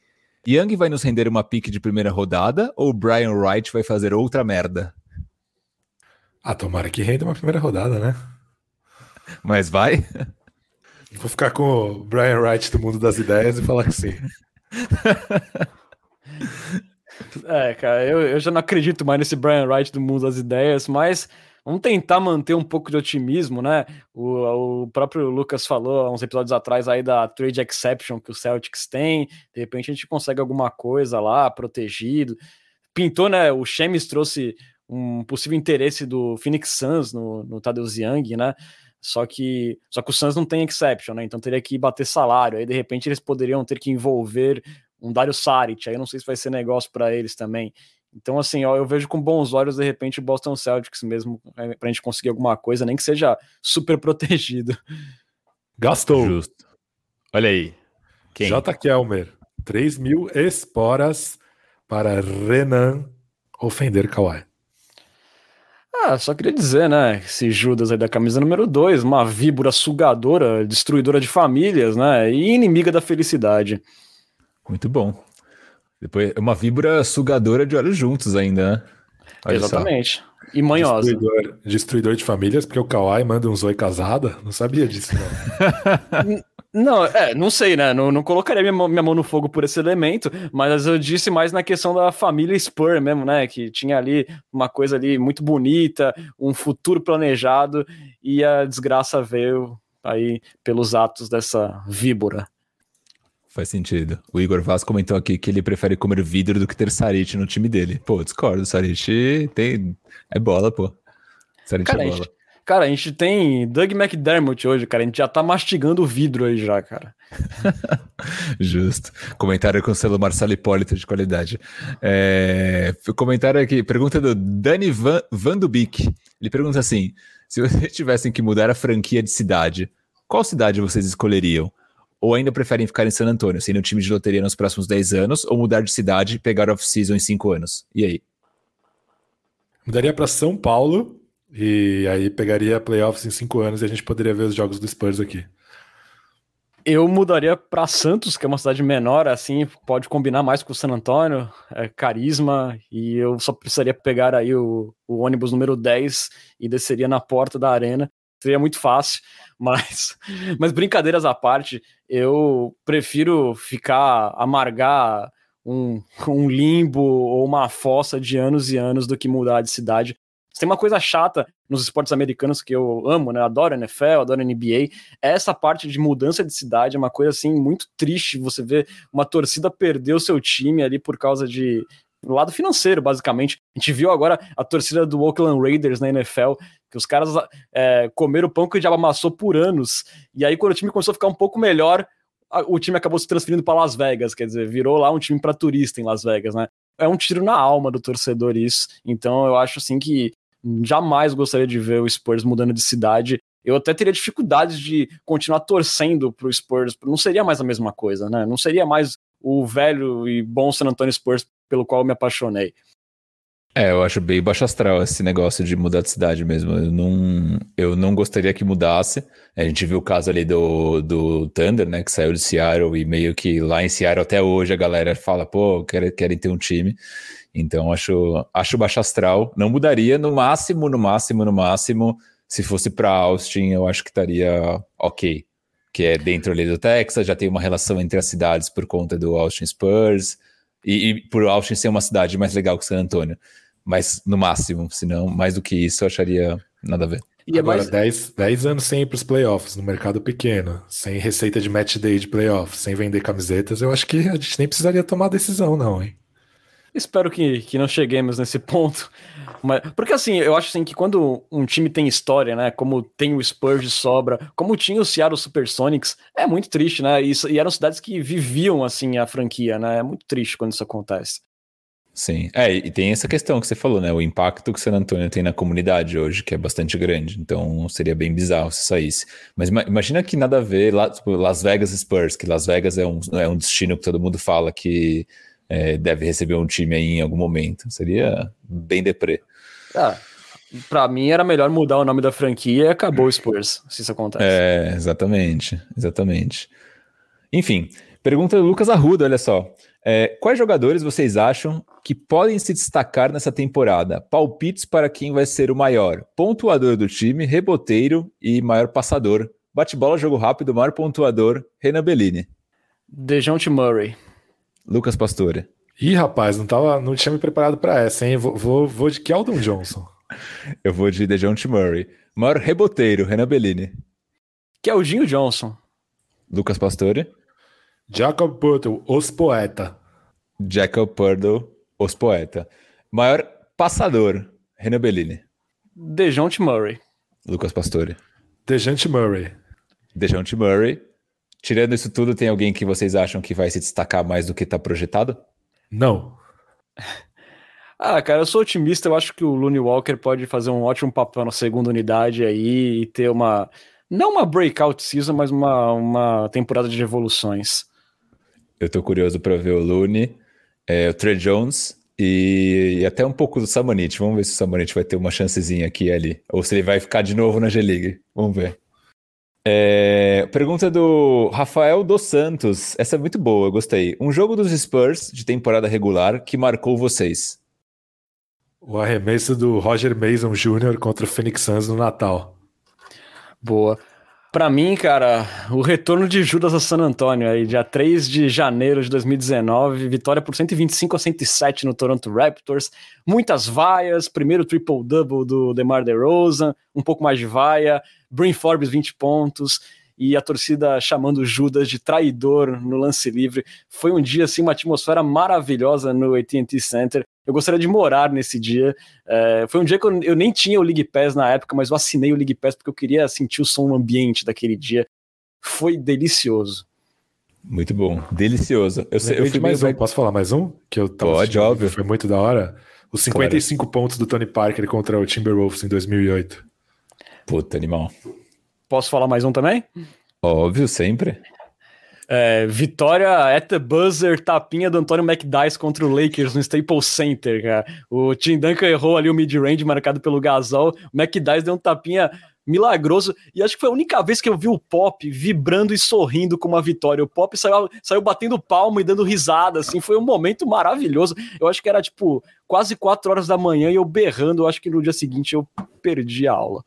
Young vai nos render uma pique de primeira rodada ou Brian Wright vai fazer outra merda? Ah, tomara que renda uma primeira rodada, né? Mas vai? Vou ficar com o Brian Wright do mundo das ideias e falar que sim. é, cara, eu, eu já não acredito mais nesse Brian Wright do mundo das ideias, mas vamos tentar manter um pouco de otimismo, né? O, o próprio Lucas falou há uns episódios atrás aí da trade exception que o Celtics tem, de repente a gente consegue alguma coisa lá, protegido. Pintou, né? O Chemis trouxe um possível interesse do Phoenix Suns no, no Tadeusz Young, né? Só que, só que o Suns não tem exception, né? Então teria que bater salário. Aí de repente eles poderiam ter que envolver um Dario Saric. Aí eu não sei se vai ser negócio para eles também. Então, assim, ó, eu vejo com bons olhos, de repente, o Boston Celtics mesmo, é, pra gente conseguir alguma coisa, nem que seja super protegido. Gastou. Justo. Olha aí. Quem? J. Kelmer. 3 mil esporas para Renan ofender Kawhi. Ah, só queria dizer, né? Esse Judas aí da camisa número 2, uma víbora sugadora, destruidora de famílias, né? E inimiga da felicidade. Muito bom. Depois, uma víbora sugadora de olhos juntos ainda, né? Olha Exatamente. Só. E manhosa. Destruidor, destruidor, de famílias, porque o Kawhi manda um zoi casada? Não sabia disso, não. Não, é, não sei, né? Não, não colocaria minha, minha mão no fogo por esse elemento, mas eu disse mais na questão da família Spur mesmo, né? Que tinha ali uma coisa ali muito bonita, um futuro planejado, e a desgraça veio aí pelos atos dessa víbora. Faz sentido. O Igor Vaz comentou aqui que ele prefere comer vidro do que ter Sarit no time dele. Pô, discordo. Sarit tem. É bola, pô. Sarit é bola. Cara, a gente tem Doug McDermott hoje, cara. A gente já tá mastigando o vidro aí já, cara. Justo. Comentário com o selo Marcelo Hipólito de qualidade. É... Comentário aqui, pergunta do Dani Van, Van Dubik. Ele pergunta assim: se vocês tivessem que mudar a franquia de cidade, qual cidade vocês escolheriam? Ou ainda preferem ficar em San Antônio, sendo um time de loteria nos próximos 10 anos, ou mudar de cidade e pegar off-season em 5 anos? E aí? Mudaria para São Paulo e aí pegaria playoffs em cinco anos e a gente poderia ver os jogos do Spurs aqui. Eu mudaria para Santos, que é uma cidade menor, assim, pode combinar mais com o San Antônio, é carisma, e eu só precisaria pegar aí o, o ônibus número 10 e desceria na porta da arena. Seria muito fácil, mas, mas brincadeiras à parte, eu prefiro ficar, amargar um, um limbo ou uma fossa de anos e anos do que mudar de cidade tem uma coisa chata nos esportes americanos que eu amo, né? Adoro NFL, adoro NBA. Essa parte de mudança de cidade é uma coisa assim muito triste. Você vê uma torcida perder o seu time ali por causa de lado financeiro, basicamente. A gente viu agora a torcida do Oakland Raiders na NFL, que os caras é, comeram o pão que o diabo amassou por anos. E aí, quando o time começou a ficar um pouco melhor, o time acabou se transferindo para Las Vegas, quer dizer, virou lá um time para turista em Las Vegas, né? É um tiro na alma do torcedor isso. Então eu acho assim que jamais gostaria de ver o Spurs mudando de cidade. Eu até teria dificuldades de continuar torcendo pro Spurs, não seria mais a mesma coisa, né? Não seria mais o velho e bom San Antonio Spurs pelo qual eu me apaixonei. É, eu acho bem baixo astral esse negócio de mudar de cidade mesmo. Eu não, eu não gostaria que mudasse. A gente viu o caso ali do, do Thunder, né, que saiu de Seattle e meio que lá em Seattle até hoje a galera fala, pô, querem, querem ter um time. Então acho, acho baixo astral. Não mudaria, no máximo, no máximo, no máximo. Se fosse para Austin, eu acho que estaria ok. Que é dentro ali do Texas, já tem uma relação entre as cidades por conta do Austin Spurs. E, e, por Austin ser uma cidade mais legal que San Antônio. Mas no máximo, senão, mais do que isso, eu acharia nada a ver. E é Agora, 10 mais... anos sem ir para os playoffs, no mercado pequeno, sem receita de match day de playoffs, sem vender camisetas, eu acho que a gente nem precisaria tomar decisão, não, hein? Espero que, que não cheguemos nesse ponto. Mas, porque assim, eu acho assim que quando um time tem história, né? Como tem o Spurs de sobra, como tinha o Seattle Supersonics, é muito triste, né? E, e eram cidades que viviam assim a franquia, né? É muito triste quando isso acontece. Sim, é, e tem essa questão que você falou, né? O impacto que San Antonio tem na comunidade hoje, que é bastante grande. Então seria bem bizarro se saísse. Mas imagina que nada a ver lá, tipo, Las Vegas Spurs, que Las Vegas é um, é um destino que todo mundo fala que é, deve receber um time aí em algum momento. Seria bem deprê. Ah, pra mim era melhor mudar o nome da franquia e acabou o Spurs, se isso acontece. É, exatamente, exatamente. Enfim, pergunta do Lucas Arruda, olha só. É, quais jogadores vocês acham que podem se destacar nessa temporada? Palpites para quem vai ser o maior pontuador do time, reboteiro e maior passador. Bate-bola, jogo rápido, maior pontuador, Renan Bellini. Dejounte Murray. Lucas Pastore. Ih, rapaz, não, tava, não tinha me preparado para essa, hein? Vou, vou, vou de Keldon Johnson. Eu vou de Dejounte Murray. Maior reboteiro, Renan Bellini. Keldinho Johnson. Lucas Pastore. Jacob Purtle, Os Poeta. Jacob Purtle, Os Poeta. Maior passador, Renan Bellini. Dejounte Murray. Lucas Pastore. Dejounte Murray. Dejounte Murray. Tirando isso tudo, tem alguém que vocês acham que vai se destacar mais do que está projetado? Não. Ah, cara, eu sou otimista. Eu acho que o Looney Walker pode fazer um ótimo papel na segunda unidade aí e ter uma. Não uma breakout season, mas uma, uma temporada de revoluções. Eu tô curioso para ver o Looney, é, o Trey Jones e, e, até um pouco do Samanit. Vamos ver se o Samanit vai ter uma chancezinha aqui e ali. Ou se ele vai ficar de novo na G-League. Vamos ver. É, pergunta do Rafael dos Santos. Essa é muito boa, eu gostei. Um jogo dos Spurs de temporada regular que marcou vocês. O arremesso do Roger Mason Jr. contra o Phoenix Suns no Natal. Boa. Para mim, cara, o retorno de Judas a San Antonio aí, dia 3 de janeiro de 2019, vitória por 125 a 107 no Toronto Raptors, muitas vaias, primeiro triple-double do DeMar DeRozan, um pouco mais de vaia, Brin Forbes 20 pontos, e a torcida chamando Judas de traidor no lance livre. Foi um dia, assim, uma atmosfera maravilhosa no AT&T Center. Eu gostaria de morar nesse dia. É, foi um dia que eu, eu, nem tinha o League Pass na época, mas eu assinei o League Pass porque eu queria sentir o som ambiente daquele dia. Foi delicioso. Muito bom, delicioso. Eu, sei, eu fui mais um. Posso falar mais um? Que eu Pode, óbvio. Foi muito da hora. Os 55 claro. pontos do Tony Parker contra o Timberwolves em 2008. Puta, animal. Posso falar mais um também? Óbvio, sempre. É, vitória at the buzzer, tapinha do Antônio McDyess contra o Lakers no Staples Center, cara. O Tim Duncan errou ali o mid-range marcado pelo Gasol. O McDyess deu um tapinha milagroso. E acho que foi a única vez que eu vi o Pop vibrando e sorrindo com uma vitória. O Pop saiu, saiu batendo palma e dando risada, assim. Foi um momento maravilhoso. Eu acho que era, tipo, quase quatro horas da manhã e eu berrando. Eu acho que no dia seguinte eu perdi a aula.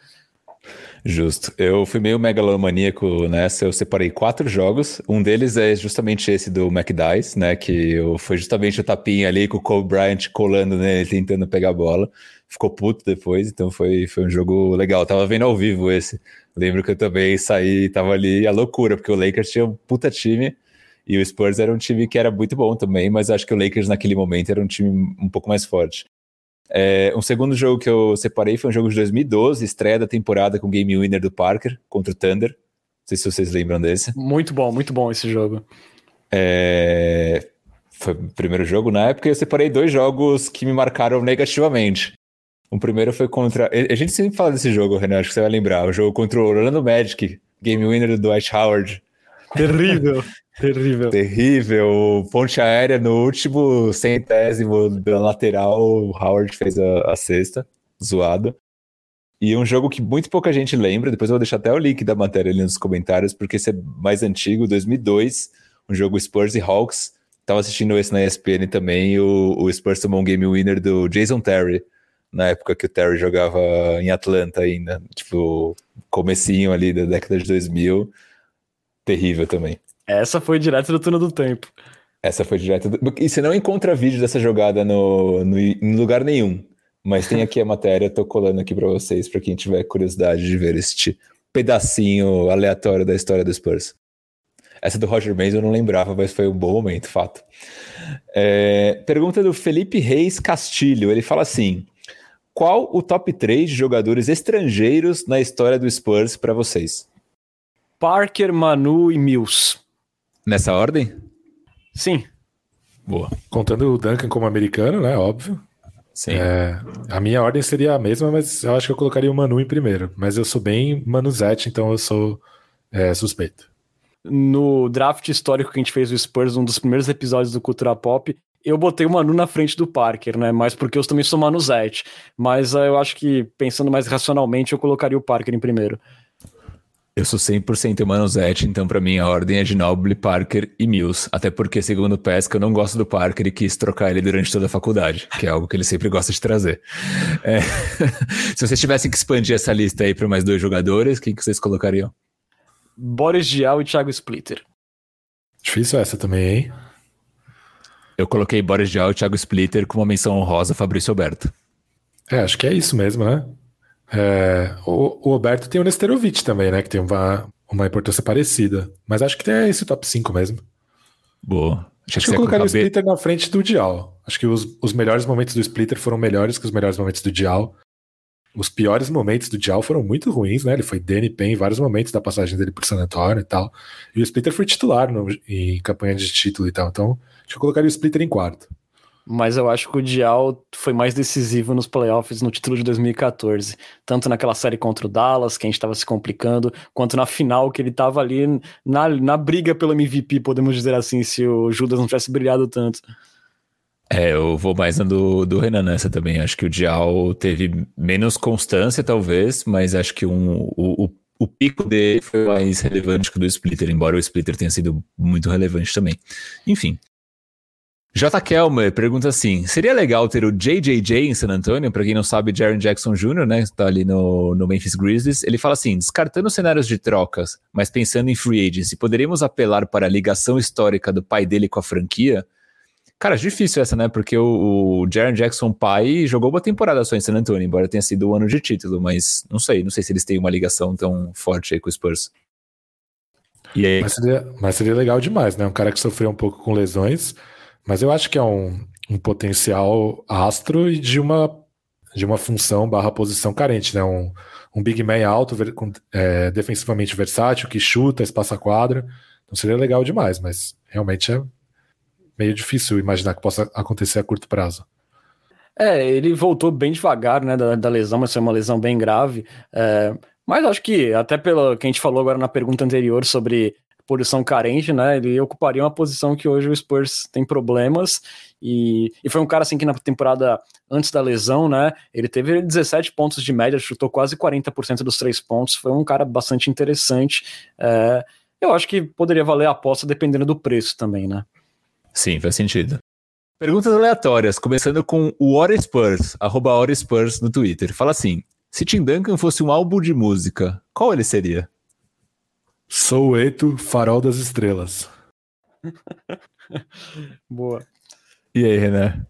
Justo. Eu fui meio megalomaníaco nessa. Eu separei quatro jogos. Um deles é justamente esse do McDice, né? Que foi justamente o tapinha ali com o Cole Bryant colando nele, tentando pegar a bola. Ficou puto depois, então foi, foi um jogo legal. Eu tava vendo ao vivo esse. Lembro que eu também saí, tava ali a loucura, porque o Lakers tinha um puta time e o Spurs era um time que era muito bom também, mas acho que o Lakers naquele momento era um time um pouco mais forte. É, um segundo jogo que eu separei foi um jogo de 2012, estreia da temporada com o game winner do Parker contra o Thunder. Não sei se vocês lembram desse. Muito bom, muito bom esse jogo. É, foi o primeiro jogo na época e eu separei dois jogos que me marcaram negativamente. O primeiro foi contra. A gente sempre fala desse jogo, Renan, acho que você vai lembrar. O jogo contra o Orlando Magic, game winner do Dwight Howard. Terrível. Terrível. Terrível. Ponte aérea no último centésimo da lateral, o Howard fez a, a sexta, zoado. E um jogo que muito pouca gente lembra, depois eu vou deixar até o link da matéria ali nos comentários, porque esse é mais antigo, 2002, um jogo Spurs e Hawks. Tava assistindo esse na ESPN também, o, o Spurs tomou um game winner do Jason Terry, na época que o Terry jogava em Atlanta ainda, tipo, comecinho ali da década de 2000. Terrível também. Essa foi direto do turno do tempo. Essa foi direto. Do... E você não encontra vídeo dessa jogada no, no, em lugar nenhum. Mas tem aqui a matéria, tô colando aqui para vocês, para quem tiver curiosidade de ver este pedacinho aleatório da história do Spurs. Essa do Roger Mays eu não lembrava, mas foi um bom momento, fato. É, pergunta do Felipe Reis Castilho. Ele fala assim: qual o top 3 de jogadores estrangeiros na história do Spurs para vocês? Parker, Manu e Mills. Nessa ordem? Sim. Boa. Contando o Duncan como americano, né? Óbvio. Sim. É, a minha ordem seria a mesma, mas eu acho que eu colocaria o Manu em primeiro. Mas eu sou bem Manuzete, então eu sou é, suspeito. No draft histórico que a gente fez do Spurs, um dos primeiros episódios do Cultura Pop, eu botei o Manu na frente do Parker, né? Mas porque eu também sou Manuzete. Mas uh, eu acho que, pensando mais racionalmente, eu colocaria o Parker em primeiro. Eu sou 100% Manuzete, então para mim a ordem é de Noble, Parker e Mills. Até porque, segundo o Pesca, eu não gosto do Parker e quis trocar ele durante toda a faculdade, que é algo que ele sempre gosta de trazer. É... Se vocês tivessem que expandir essa lista aí para mais dois jogadores, quem que vocês colocariam? Boris Dial e Thiago Splitter. Difícil essa também, hein? Eu coloquei Boris Dial e Thiago Splitter com uma menção honrosa Fabrício Alberto. É, acho que é isso mesmo, né? É, o, o Alberto tem o Nesterovic também, né? Que tem uma, uma importância parecida. Mas acho que tem esse top 5 mesmo. Boa. Acho, acho que eu colocaria o Splitter na frente do Dial. Acho que os, os melhores momentos do Splitter foram melhores que os melhores momentos do Dial. Os piores momentos do Dial foram muito ruins, né? Ele foi DNP em vários momentos da passagem dele por San Antonio e tal. E o Splitter foi titular no, em campanha de título e tal. Então, acho que eu colocaria o Splitter em quarto mas eu acho que o Dial foi mais decisivo nos playoffs no título de 2014, tanto naquela série contra o Dallas, que a gente estava se complicando, quanto na final, que ele estava ali na, na briga pelo MVP, podemos dizer assim, se o Judas não tivesse brilhado tanto. É, eu vou mais na do, do Renan nessa também. Acho que o Dial teve menos constância, talvez, mas acho que um, o, o, o pico dele foi mais relevante que o do Splitter, embora o Splitter tenha sido muito relevante também. Enfim, J. Kelmer pergunta assim: seria legal ter o JJJ em San Antonio? Para quem não sabe, Jaron Jackson Jr., né? Está ali no, no Memphis Grizzlies. Ele fala assim: descartando cenários de trocas, mas pensando em free agency, poderíamos apelar para a ligação histórica do pai dele com a franquia? Cara, difícil essa, né? Porque o, o Jaron Jackson, pai, jogou uma temporada só em San Antonio, embora tenha sido o um ano de título, mas não sei, não sei se eles têm uma ligação tão forte aí com o Spurs. E aí... mas, seria, mas seria legal demais, né? Um cara que sofreu um pouco com lesões mas eu acho que é um, um potencial astro e de uma, de uma função barra posição carente, né? Um, um big man alto, é, defensivamente versátil, que chuta, espaça quadra. Então seria legal demais, mas realmente é meio difícil imaginar que possa acontecer a curto prazo. É, ele voltou bem devagar, né, da, da lesão, mas foi uma lesão bem grave. É, mas acho que, até pelo que a gente falou agora na pergunta anterior sobre posição carente, né? Ele ocuparia uma posição que hoje o Spurs tem problemas. E, e foi um cara assim que na temporada antes da lesão, né? Ele teve 17 pontos de média, chutou quase 40% dos três pontos. Foi um cara bastante interessante. É, eu acho que poderia valer a aposta dependendo do preço também, né? Sim, faz sentido. Perguntas aleatórias, começando com o Ora Spurs, arroba Spurs no Twitter. Fala assim: se Tim Duncan fosse um álbum de música, qual ele seria? Sou Eito, farol das estrelas. Boa. E aí, Renan?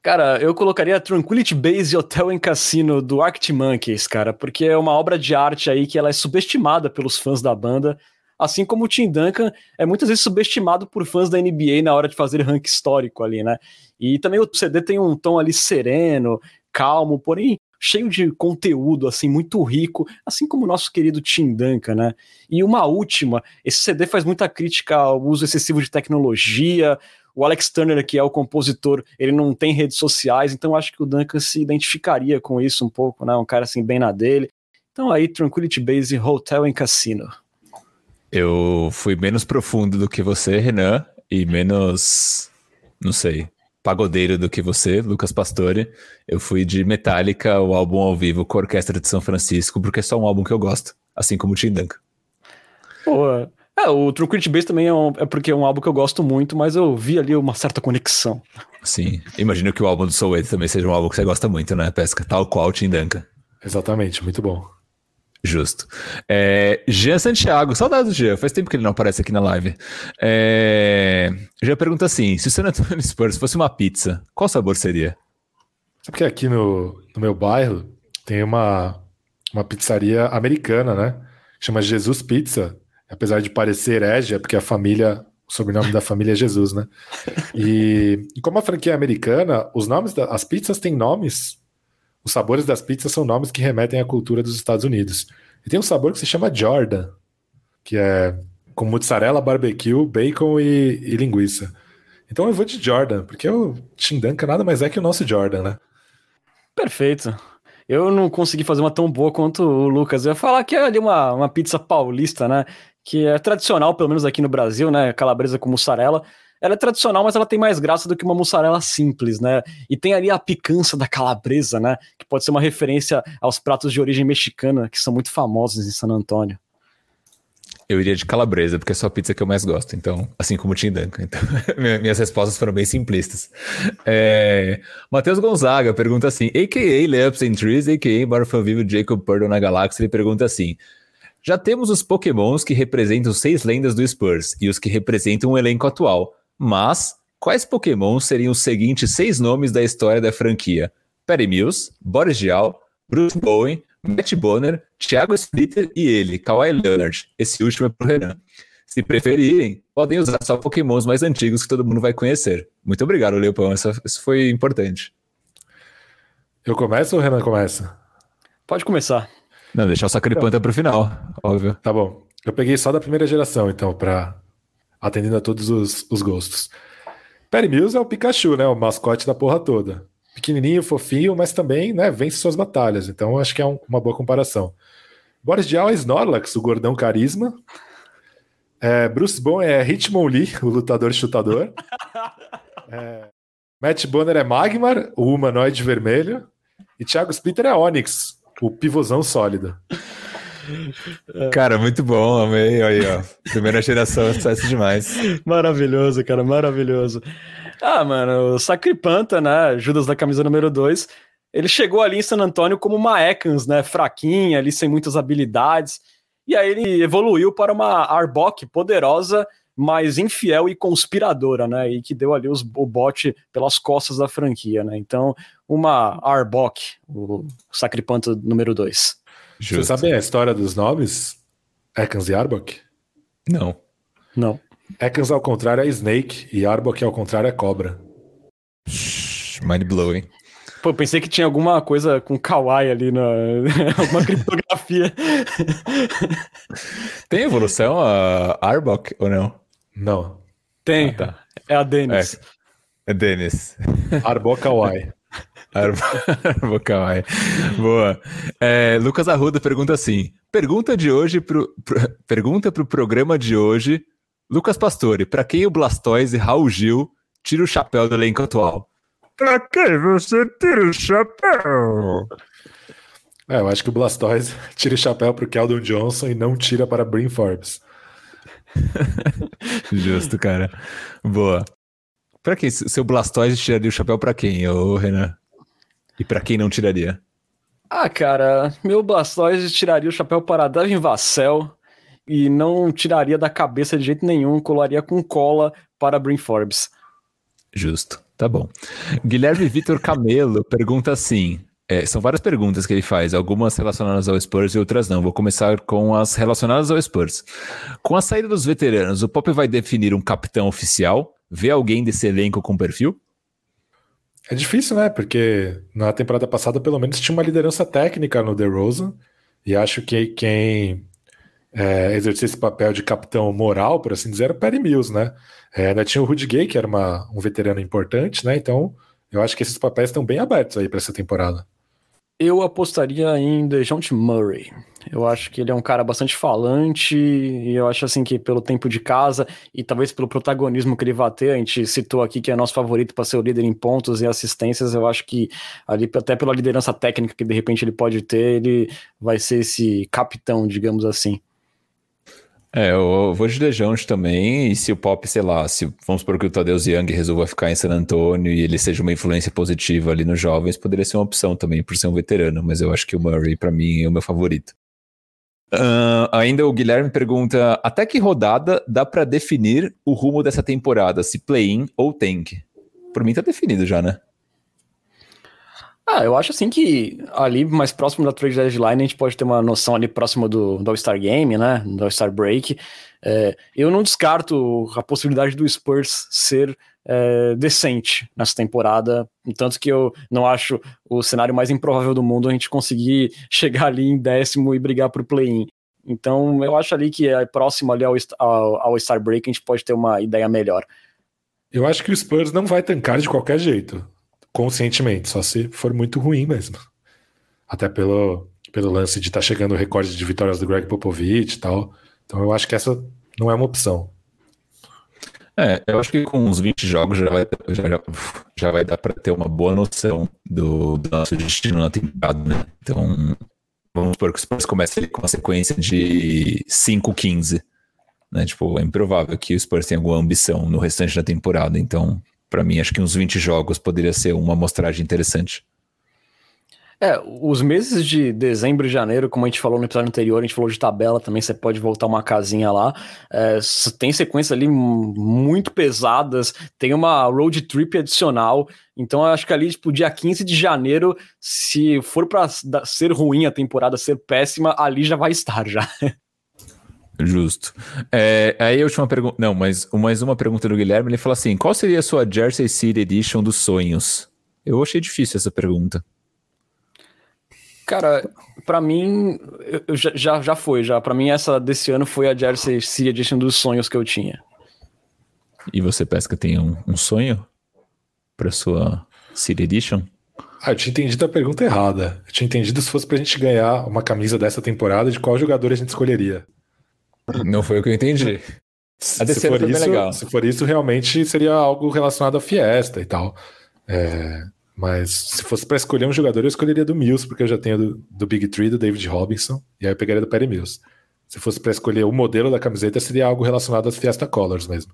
Cara, eu colocaria Tranquility Base Hotel em Cassino do Arctic Monkeys, cara, porque é uma obra de arte aí que ela é subestimada pelos fãs da banda, assim como o Tim Duncan é muitas vezes subestimado por fãs da NBA na hora de fazer rank histórico ali, né? E também o CD tem um tom ali sereno, calmo, porém cheio de conteúdo, assim, muito rico, assim como o nosso querido Tim Duncan, né? E uma última, esse CD faz muita crítica ao uso excessivo de tecnologia, o Alex Turner, que é o compositor, ele não tem redes sociais, então acho que o Duncan se identificaria com isso um pouco, né? Um cara assim, bem na dele. Então aí, Tranquility Base Hotel em Cassino. Eu fui menos profundo do que você, Renan, e menos, não sei, pagodeiro do que você, Lucas Pastore. Eu fui de Metallica, o álbum ao vivo com a Orquestra de São Francisco, porque é só um álbum que eu gosto, assim como o Tim Duncan. Pô, é, o Tranquility Base também é, um, é, porque é um álbum que eu gosto muito, mas eu vi ali uma certa conexão. Sim, imagino que o álbum do Soul também seja um álbum que você gosta muito, né, Pesca? Tal qual o Tim Duncan. Exatamente, muito bom. Justo. É, Jean Santiago, saudades do Jean, faz tempo que ele não aparece aqui na live. É, Jean pergunta assim: se o San Antonio Spurs fosse uma pizza, qual sabor seria? Sabe que aqui no, no meu bairro tem uma, uma pizzaria americana, né? Chama Jesus Pizza. Apesar de parecer herege, é porque a família, o sobrenome da família é Jesus, né? E, e como a franquia é americana, os nomes das pizzas têm nomes os sabores das pizzas são nomes que remetem à cultura dos Estados Unidos. E tem um sabor que se chama Jordan, que é com mozzarella, barbecue, bacon e, e linguiça. Então eu vou de Jordan, porque o Chindanka nada mais é que o nosso Jordan, né? Perfeito. Eu não consegui fazer uma tão boa quanto o Lucas. Eu ia falar que é ali uma, uma pizza paulista, né? Que é tradicional, pelo menos aqui no Brasil, né? Calabresa com mussarela. Ela é tradicional, mas ela tem mais graça do que uma mussarela simples, né? E tem ali a picância da calabresa, né? Que pode ser uma referência aos pratos de origem mexicana, que são muito famosos em San Antônio. Eu iria de calabresa, porque é só a pizza que eu mais gosto. Então, assim como o Tim Duncan. Então, minhas respostas foram bem simplistas. É... Matheus Gonzaga pergunta assim: a.k.a. Layups and Trees, a.k.a. Barfan Vivo Jacob Purdle na Galáxia, ele pergunta assim: já temos os pokémons que representam seis lendas do Spurs e os que representam o elenco atual. Mas quais Pokémon seriam os seguintes seis nomes da história da franquia? Perry Mills, Boris Diaw, Bruce Bowen, Matt Bonner, Thiago Splitter e ele, Kawhi Leonard. Esse último é pro Renan. Se preferirem, podem usar só Pokémons mais antigos que todo mundo vai conhecer. Muito obrigado, Leopão. Isso, isso foi importante. Eu começo ou o Renan começa? Pode começar. Não, deixar o Sacripanta para o final, óbvio. Tá bom. Eu peguei só da primeira geração, então, para atendendo a todos os, os gostos. Perry Mills é o Pikachu, né? O mascote da porra toda. Pequenininho, fofinho, mas também né, vence suas batalhas. Então acho que é um, uma boa comparação. Boris Diaw é Snorlax, o gordão carisma. É, Bruce Bom é Hitmonlee, o lutador chutador. É, Matt Bonner é Magmar, o humanoide vermelho. E Thiago Splitter é Onix, o pivôzão sólido. Cara, muito bom, amei. Aí, ó. Primeira geração, sucesso demais. Maravilhoso, cara, maravilhoso. Ah, mano, o Sacripanta, né? Judas da camisa número 2. Ele chegou ali em San Antônio como uma Ekans, né? Fraquinha, ali sem muitas habilidades. E aí ele evoluiu para uma Arbok poderosa, mas infiel e conspiradora, né? E que deu ali os, o bote pelas costas da franquia, né? Então, uma Arbok, o Sacripanta número 2. Você sabe a história dos nomes? Ekans e Arbok? Não. Não. Ekans ao contrário é Snake e Arbok ao contrário é Cobra. Mind blowing. Pô, pensei que tinha alguma coisa com kawaii ali na alguma criptografia. Tem evolução a Arbok ou não? Não. Tem. Ah, tá. É a Dennis. É, é Dennis. Arbok kawaii. Arbokawai. Boa. É, Lucas Arruda pergunta assim: pergunta de hoje pro, pro, pergunta pro programa de hoje. Lucas Pastore, para quem o Blastoise Raul Gil tira o chapéu do elenco atual? Pra quem você tira o chapéu? É, eu acho que o Blastoise tira o chapéu pro Keldon Johnson e não tira para Brin Forbes. Justo, cara. Boa. Pra quem? Seu Blastoise tiraria o chapéu pra quem, ô Renan? E para quem não tiraria? Ah, cara, meu Blastoise tiraria o chapéu para Devin Vassell e não tiraria da cabeça de jeito nenhum, colaria com cola para Brin Forbes. Justo, tá bom. Guilherme Vitor Camelo pergunta assim: é, são várias perguntas que ele faz, algumas relacionadas ao Spurs e outras não. Vou começar com as relacionadas ao Spurs. Com a saída dos veteranos, o Pop vai definir um capitão oficial? Vê alguém desse elenco com perfil? É difícil, né? Porque na temporada passada, pelo menos, tinha uma liderança técnica no DeRozan. E acho que quem é, exercia esse papel de capitão moral, por assim dizer, era o Perry Mills, né? É, ainda tinha o Rudy Gay, que era uma, um veterano importante, né? Então, eu acho que esses papéis estão bem abertos aí para essa temporada. Eu apostaria em DeJounte Murray. Eu acho que ele é um cara bastante falante e eu acho assim que pelo tempo de casa e talvez pelo protagonismo que ele vai ter, a gente citou aqui que é nosso favorito para ser o líder em pontos e assistências, eu acho que ali até pela liderança técnica que de repente ele pode ter, ele vai ser esse capitão, digamos assim. É, eu vou de Dejounte também, e se o Pop, sei lá, se vamos supor que o Tadeusz Young resolva ficar em San Antônio e ele seja uma influência positiva ali nos jovens, poderia ser uma opção também, por ser um veterano, mas eu acho que o Murray, para mim, é o meu favorito. Uh, ainda o Guilherme pergunta: até que rodada dá para definir o rumo dessa temporada? Se play-in ou tank? Por mim tá definido já, né? Ah, eu acho assim que ali mais próximo da trade deadline a gente pode ter uma noção ali próximo do, do All-Star Game, né? Do All-Star Break. É, eu não descarto a possibilidade do Spurs ser é, decente nessa temporada, tanto que eu não acho o cenário mais improvável do mundo a gente conseguir chegar ali em décimo e brigar pro play-in. Então eu acho ali que é próximo ali ao, ao, ao Star Break a gente pode ter uma ideia melhor. Eu acho que o Spurs não vai tancar de qualquer jeito, conscientemente, só se for muito ruim mesmo. Até pelo, pelo lance de estar tá chegando o recorde de vitórias do Greg Popovich e tal. Então eu acho que essa não é uma opção. É, eu acho que com uns 20 jogos já vai, já, já vai dar para ter uma boa noção do, do, nosso destino na temporada, né? Então, vamos supor que o Spurs comece com uma sequência de 5-15. Né? Tipo, é improvável que o Spurs tenha alguma ambição no restante da temporada. Então, para mim, acho que uns 20 jogos poderia ser uma amostragem interessante. É, os meses de dezembro e janeiro, como a gente falou no episódio anterior, a gente falou de tabela também, você pode voltar uma casinha lá. É, tem sequências ali muito pesadas, tem uma road trip adicional. Então, acho que ali, tipo, dia 15 de janeiro, se for para ser ruim a temporada, ser péssima, ali já vai estar já. Justo. É, aí a última pergunta. Não, mas mais uma pergunta do Guilherme. Ele fala assim: qual seria a sua Jersey City Edition dos sonhos? Eu achei difícil essa pergunta. Cara, para mim, eu, já, já foi, já. Para mim, essa desse ano foi a Jersey City Edition dos sonhos que eu tinha. E você, Pesca, tem um, um sonho para sua City Edition? Ah, eu tinha entendido a pergunta errada. Eu tinha entendido se fosse pra gente ganhar uma camisa dessa temporada, de qual jogador a gente escolheria. Não foi o que eu entendi. A se, for isso, legal. se for isso, realmente seria algo relacionado à Fiesta e tal. É, mas se fosse para escolher um jogador, eu escolheria do Mills, porque eu já tenho do, do Big Tree, do David Robinson, e aí eu pegaria do Perry Mills. Se fosse para escolher o modelo da camiseta, seria algo relacionado às Fiesta Colors mesmo.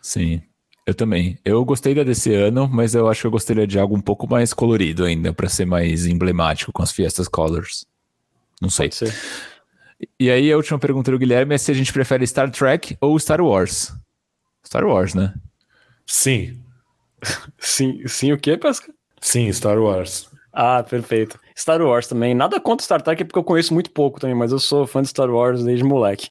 Sim, eu também. Eu gostei da desse ano, mas eu acho que eu gostaria de algo um pouco mais colorido ainda, para ser mais emblemático com as Fiestas Colors. Não sei. E aí a última pergunta do Guilherme é se a gente prefere Star Trek ou Star Wars. Star Wars, né? Sim. sim, sim o que, Pesca? Sim, Star Wars. Ah, perfeito. Star Wars também. Nada contra Star Trek, porque eu conheço muito pouco também, mas eu sou fã de Star Wars desde moleque.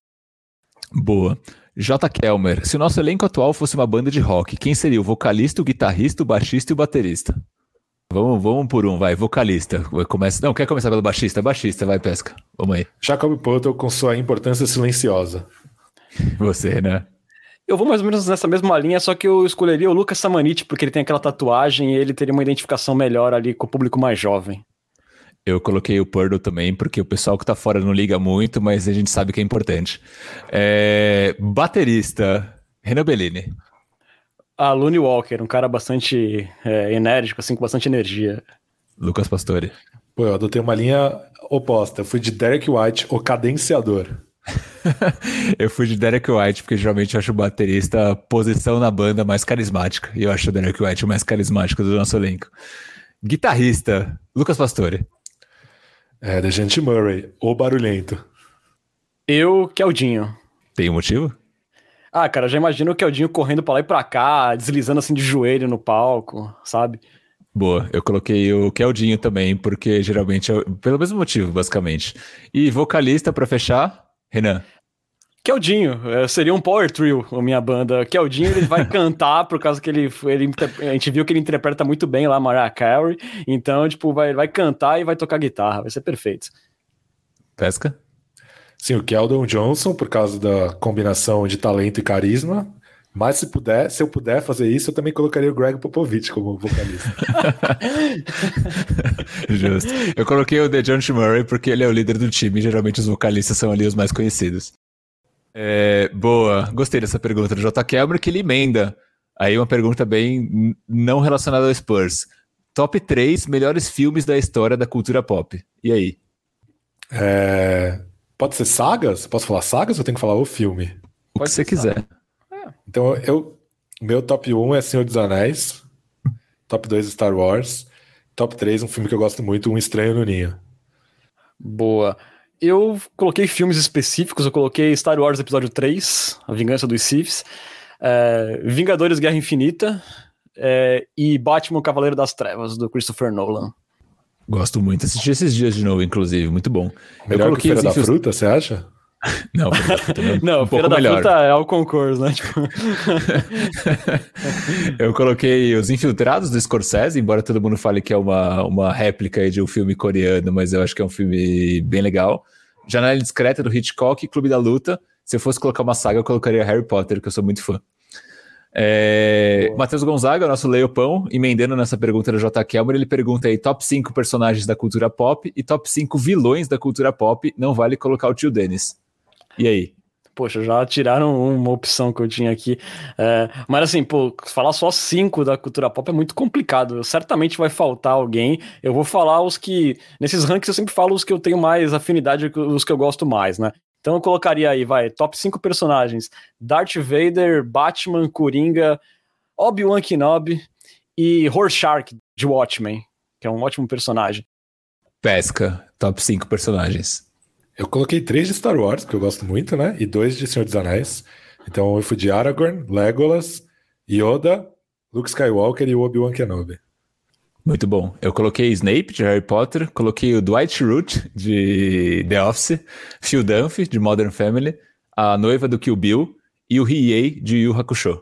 Boa. J. Kelmer, se o nosso elenco atual fosse uma banda de rock, quem seria o vocalista, o guitarrista, o baixista e o baterista? Vamos, vamos por um, vai. Vocalista. Começa... Não, quer começar pelo baixista? Baixista, vai, pesca. Vamos aí. Jacob Potter com sua importância silenciosa. Você, né? Eu vou mais ou menos nessa mesma linha, só que eu escolheria o Lucas Samanit, porque ele tem aquela tatuagem e ele teria uma identificação melhor ali com o público mais jovem. Eu coloquei o Purdle também, porque o pessoal que tá fora não liga muito, mas a gente sabe que é importante. É... Baterista, Renan Bellini. A Looney Walker, um cara bastante é, enérgico, assim, com bastante energia. Lucas Pastore. Pô, eu adotei uma linha oposta. Eu fui de Derek White, o cadenciador. eu fui de Derek White, porque geralmente eu acho o baterista a posição na banda mais carismática. E eu acho o Derek White o mais carismático do nosso elenco. Guitarrista, Lucas Pastore. É, da gente Murray, o barulhento. Eu, Keldinho. Tem um motivo? Ah, cara, já imagino o Keldinho correndo pra lá e pra cá, deslizando assim de joelho no palco, sabe? Boa, eu coloquei o Keldinho também, porque geralmente é pelo mesmo motivo, basicamente. E vocalista para fechar, Renan. Keldinho, é, seria um power trio a minha banda. Keldinho ele vai cantar por causa que ele, ele a gente viu que ele interpreta muito bem lá Mariah Carey, então tipo vai, vai cantar e vai tocar guitarra, vai ser perfeito. Pesca? Sim, o Keldon Johnson por causa da combinação de talento e carisma. Mas se puder, se eu puder fazer isso, eu também colocaria o Greg Popovich como vocalista. Justo. Eu coloquei o The John Murray porque ele é o líder do time. Geralmente os vocalistas são ali os mais conhecidos. É, boa, gostei dessa pergunta do J. Kelmer, que ele emenda. Aí uma pergunta bem não relacionada ao Spurs. Top 3 melhores filmes da história da cultura pop. E aí? É... Pode ser sagas? Posso falar sagas ou tenho que falar o filme? O que você quiser. Então, eu, meu top 1 é Senhor dos Anéis, top 2 Star Wars, top 3 um filme que eu gosto muito, Um Estranho no Ninho. Boa. eu coloquei filmes específicos, eu coloquei Star Wars Episódio 3, A Vingança dos Siths, é, Vingadores Guerra Infinita é, e Batman Cavaleiro das Trevas, do Christopher Nolan. Gosto muito. Assisti esses dias de novo, inclusive, muito bom. Melhor eu que Feira da Fruta, você acha? Não, Feira da Fruta não. não um Feira da melhor. Fruta é o concurso, né? Tipo... eu coloquei Os Infiltrados do Scorsese, embora todo mundo fale que é uma, uma réplica de um filme coreano, mas eu acho que é um filme bem legal. Janela Discreta do Hitchcock, Clube da Luta. Se eu fosse colocar uma saga, eu colocaria Harry Potter, que eu sou muito fã. É, Matheus Gonzaga, nosso Leopão, emendando nessa pergunta do J. Kelmer, ele pergunta aí: top 5 personagens da cultura pop e top 5 vilões da cultura pop. Não vale colocar o tio Denis. E aí? Poxa, já tiraram uma opção que eu tinha aqui. É, mas assim, pô, falar só cinco da cultura pop é muito complicado. Certamente vai faltar alguém. Eu vou falar os que. Nesses rankings eu sempre falo os que eu tenho mais afinidade, os que eu gosto mais, né? Então eu colocaria aí, vai, top 5 personagens: Darth Vader, Batman, Coringa, Obi-Wan Kenobi e Rorschach de Watchmen, que é um ótimo personagem. Pesca, top 5 personagens. Eu coloquei três de Star Wars, que eu gosto muito, né? E dois de Senhor dos Anéis. Então eu fui de Aragorn, Legolas, Yoda, Luke Skywalker e Obi-Wan Kenobi. Muito bom. Eu coloquei Snape, de Harry Potter, coloquei o Dwight Schrute, de The Office, Phil Dunphy, de Modern Family, a noiva do Kill Bill e o Riei, de Yu Hakusho.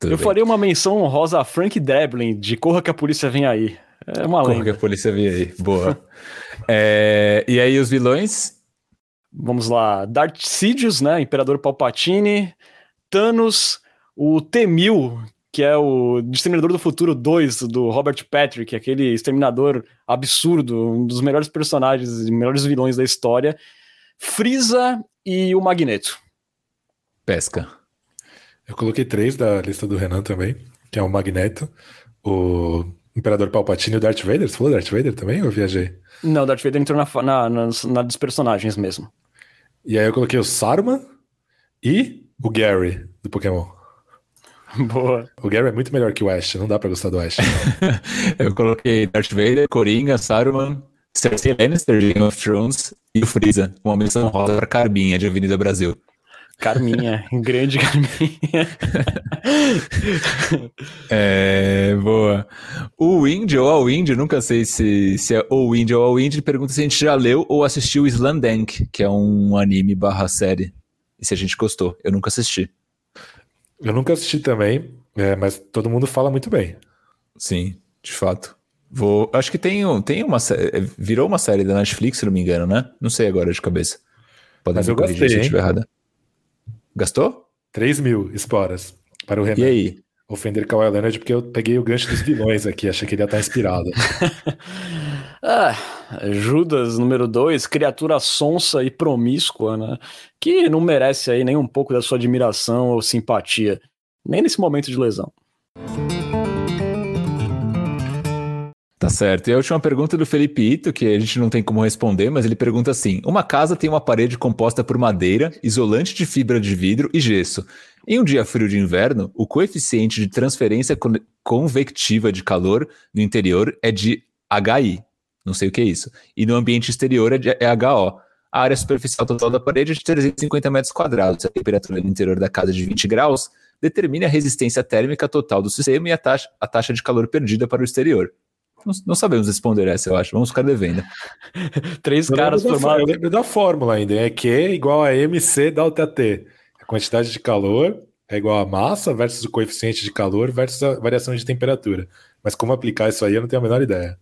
Tudo eu bem. faria uma menção honrosa a Frank Deblin, de Corra que a Polícia Vem Aí. É uma lenda. Corra que a Polícia Vem Aí. Boa. É, e aí os vilões? Vamos lá, Darth Sidious, né, Imperador Palpatine, Thanos, o T-1000, que é o Exterminador do Futuro 2, do Robert Patrick, aquele exterminador absurdo, um dos melhores personagens, melhores vilões da história, Frieza e o Magneto. Pesca. Eu coloquei três da lista do Renan também, que é o Magneto, o Imperador Palpatine e o Darth Vader. Você falou Darth Vader também ou eu viajei? Não, Darth Vader entrou na, na, na, na dos personagens mesmo. E aí eu coloquei o Saruman e o Gary, do Pokémon. Boa. O Gary é muito melhor que o Ash, não dá pra gostar do Ash. eu coloquei Darth Vader, Coringa, Saruman, Cersei Lannister de Game of Thrones e o Freeza, uma menção rosa pra Carbinha de Avenida Brasil. Carminha, grande Carminha. é, boa. O Wind ou All Wind, nunca sei se, se é o Wind ou All Wind, pergunta se a gente já leu ou assistiu Slandank, que é um anime barra série. E se a gente gostou. Eu nunca assisti. Eu nunca assisti também, é, mas todo mundo fala muito bem. Sim, de fato. Vou, acho que tem, tem uma é, virou uma série da Netflix, se não me engano, né? Não sei agora de cabeça. Pode mas eu gostei, se eu estiver errada. Gastou? 3 mil esporas para o Renan. E aí? Ofender Kawhi Leonard porque eu peguei o gancho dos vilões aqui, achei que ele ia estar inspirado. ah, Judas, número 2, criatura sonsa e promíscua, né? Que não merece aí nem um pouco da sua admiração ou simpatia, nem nesse momento de lesão. Tá certo. E a última pergunta do Felipe Ito, que a gente não tem como responder, mas ele pergunta assim: Uma casa tem uma parede composta por madeira, isolante de fibra de vidro e gesso. Em um dia frio de inverno, o coeficiente de transferência convectiva de calor no interior é de HI. Não sei o que é isso. E no ambiente exterior é, de, é HO. A área superficial total da parede é de 350 metros quadrados. A temperatura no interior da casa é de 20 graus determine a resistência térmica total do sistema e a taxa, a taxa de calor perdida para o exterior. Não, não, sabemos responder essa, eu acho. Vamos ficar devendo. Três eu caras formados. Eu lembro da fórmula ainda. É Q igual a MC delta T. Quantidade de calor é igual a massa versus o coeficiente de calor versus a variação de temperatura. Mas como aplicar isso aí, eu não tenho a menor ideia.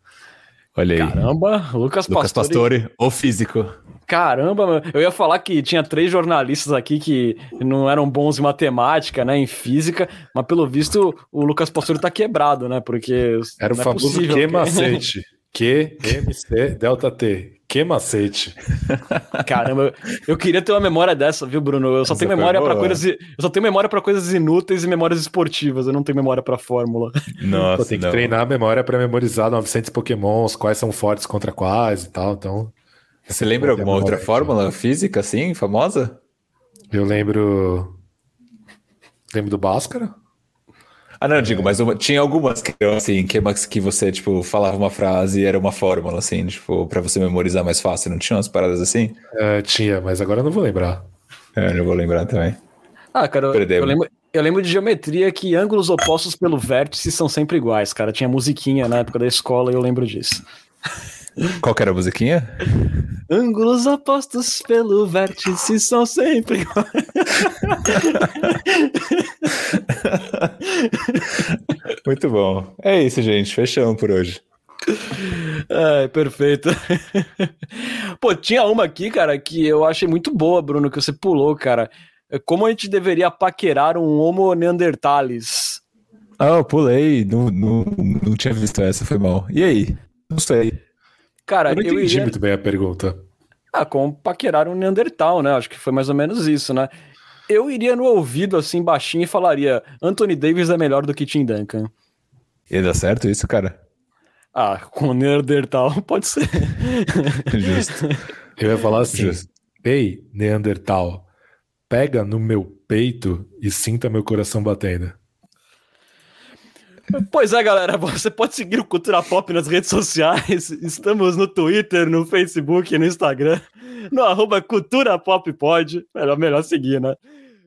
Olha aí. Caramba, Lucas, Lucas Pastore. Pastore, o físico. Caramba, eu ia falar que tinha três jornalistas aqui que não eram bons em matemática, né, em física, mas pelo visto o Lucas Pastore tá quebrado, né, porque... Era o é famoso Q macete. Q, MC, delta T. Que macete. Caramba, eu queria ter uma memória dessa, viu, Bruno? Eu só Essa tenho memória para coisas, eu só tenho memória para coisas inúteis e memórias esportivas. Eu não tenho memória para fórmula. Nossa, Pô, tem que não. treinar a memória para memorizar 900 Pokémons, quais são fortes contra quais e tal. Então, você lembra alguma outra fórmula física assim, famosa? Eu lembro. Lembro do Bhaskara. Ah, não, digo, mas uma, tinha algumas que assim, que, que você, tipo, falava uma frase e era uma fórmula, assim, tipo, pra você memorizar mais fácil. Não tinha umas paradas assim? É, tinha, mas agora eu não vou lembrar. É, não vou lembrar também. Ah, cara, eu, eu lembro, eu lembro de geometria que ângulos opostos pelo vértice são sempre iguais, cara. Tinha musiquinha na época da escola e eu lembro disso. Qual que era a musiquinha? Ângulos opostos pelo vértice são sempre. Muito bom. É isso, gente. Fechamos por hoje. É, perfeito. Pô, tinha uma aqui, cara, que eu achei muito boa, Bruno, que você pulou, cara. Como a gente deveria paquerar um Homo neanderthalis? Ah, eu pulei. Não, não, não tinha visto essa, foi mal. E aí? Não sei. Cara, eu não entendi iria... muito bem a pergunta. Ah, como paquerar um Neandertal, né? Acho que foi mais ou menos isso, né? Eu iria no ouvido, assim, baixinho, e falaria: Anthony Davis é melhor do que Tim Duncan. Ia dar certo isso, cara? Ah, com Neandertal pode ser. Justo. Eu ia falar assim: Justo. Ei, Neandertal, pega no meu peito e sinta meu coração batendo. Pois é, galera, você pode seguir o Cultura Pop nas redes sociais. Estamos no Twitter, no Facebook, no Instagram, no arroba Cultura Pop Pod. Melhor, melhor seguir, né?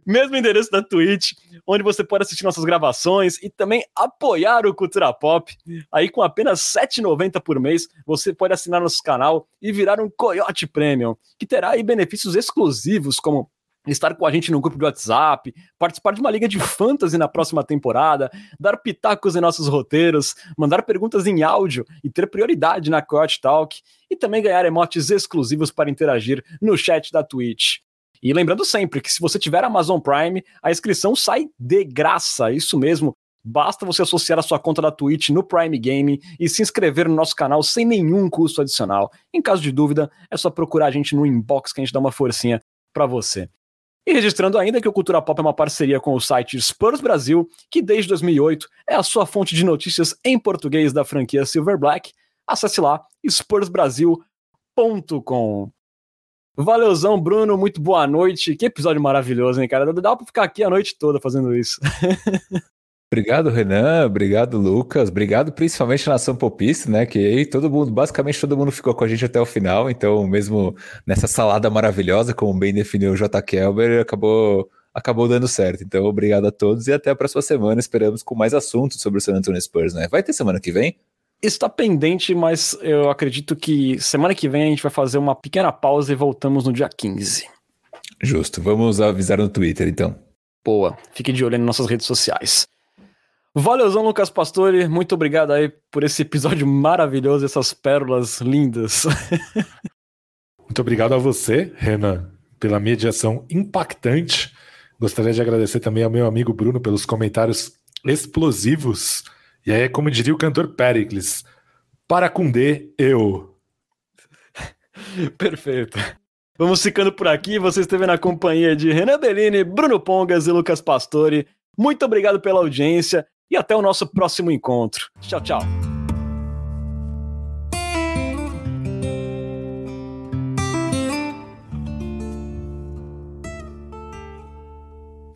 Mesmo endereço da Twitch, onde você pode assistir nossas gravações e também apoiar o Cultura Pop. Aí com apenas R$ 7,90 por mês, você pode assinar nosso canal e virar um Coyote Premium, que terá aí benefícios exclusivos como estar com a gente no grupo de WhatsApp, participar de uma liga de fantasy na próxima temporada, dar pitacos em nossos roteiros, mandar perguntas em áudio e ter prioridade na Coyote Talk e também ganhar emotes exclusivos para interagir no chat da Twitch. E lembrando sempre que se você tiver Amazon Prime, a inscrição sai de graça, isso mesmo. Basta você associar a sua conta da Twitch no Prime Game e se inscrever no nosso canal sem nenhum custo adicional. Em caso de dúvida, é só procurar a gente no inbox que a gente dá uma forcinha para você. E registrando ainda que o Cultura Pop é uma parceria com o site Spurs Brasil, que desde 2008 é a sua fonte de notícias em português da franquia Silver Black. Acesse lá spursbrasil.com. Valeuzão, Bruno, muito boa noite. Que episódio maravilhoso, hein, cara? Dá pra ficar aqui a noite toda fazendo isso. Obrigado, Renan. Obrigado, Lucas. Obrigado principalmente à nação popista, né? Que aí todo mundo, basicamente todo mundo ficou com a gente até o final. Então, mesmo nessa salada maravilhosa, como bem definiu o J. Kelber, acabou, acabou dando certo. Então, obrigado a todos e até a próxima semana. Esperamos com mais assuntos sobre o San Antonio Spurs, né? Vai ter semana que vem? Está pendente, mas eu acredito que semana que vem a gente vai fazer uma pequena pausa e voltamos no dia 15. Justo. Vamos avisar no Twitter, então. Boa. Fique de olho nas nossas redes sociais. Valeuzão, Lucas Pastore. Muito obrigado aí por esse episódio maravilhoso, essas pérolas lindas. Muito obrigado a você, Renan, pela mediação impactante. Gostaria de agradecer também ao meu amigo Bruno pelos comentários explosivos. E aí, como diria o cantor Pericles, para D, eu. Perfeito. Vamos ficando por aqui. Você esteve na companhia de Renan Bellini, Bruno Pongas e Lucas Pastore. Muito obrigado pela audiência e até o nosso próximo encontro. Tchau, tchau.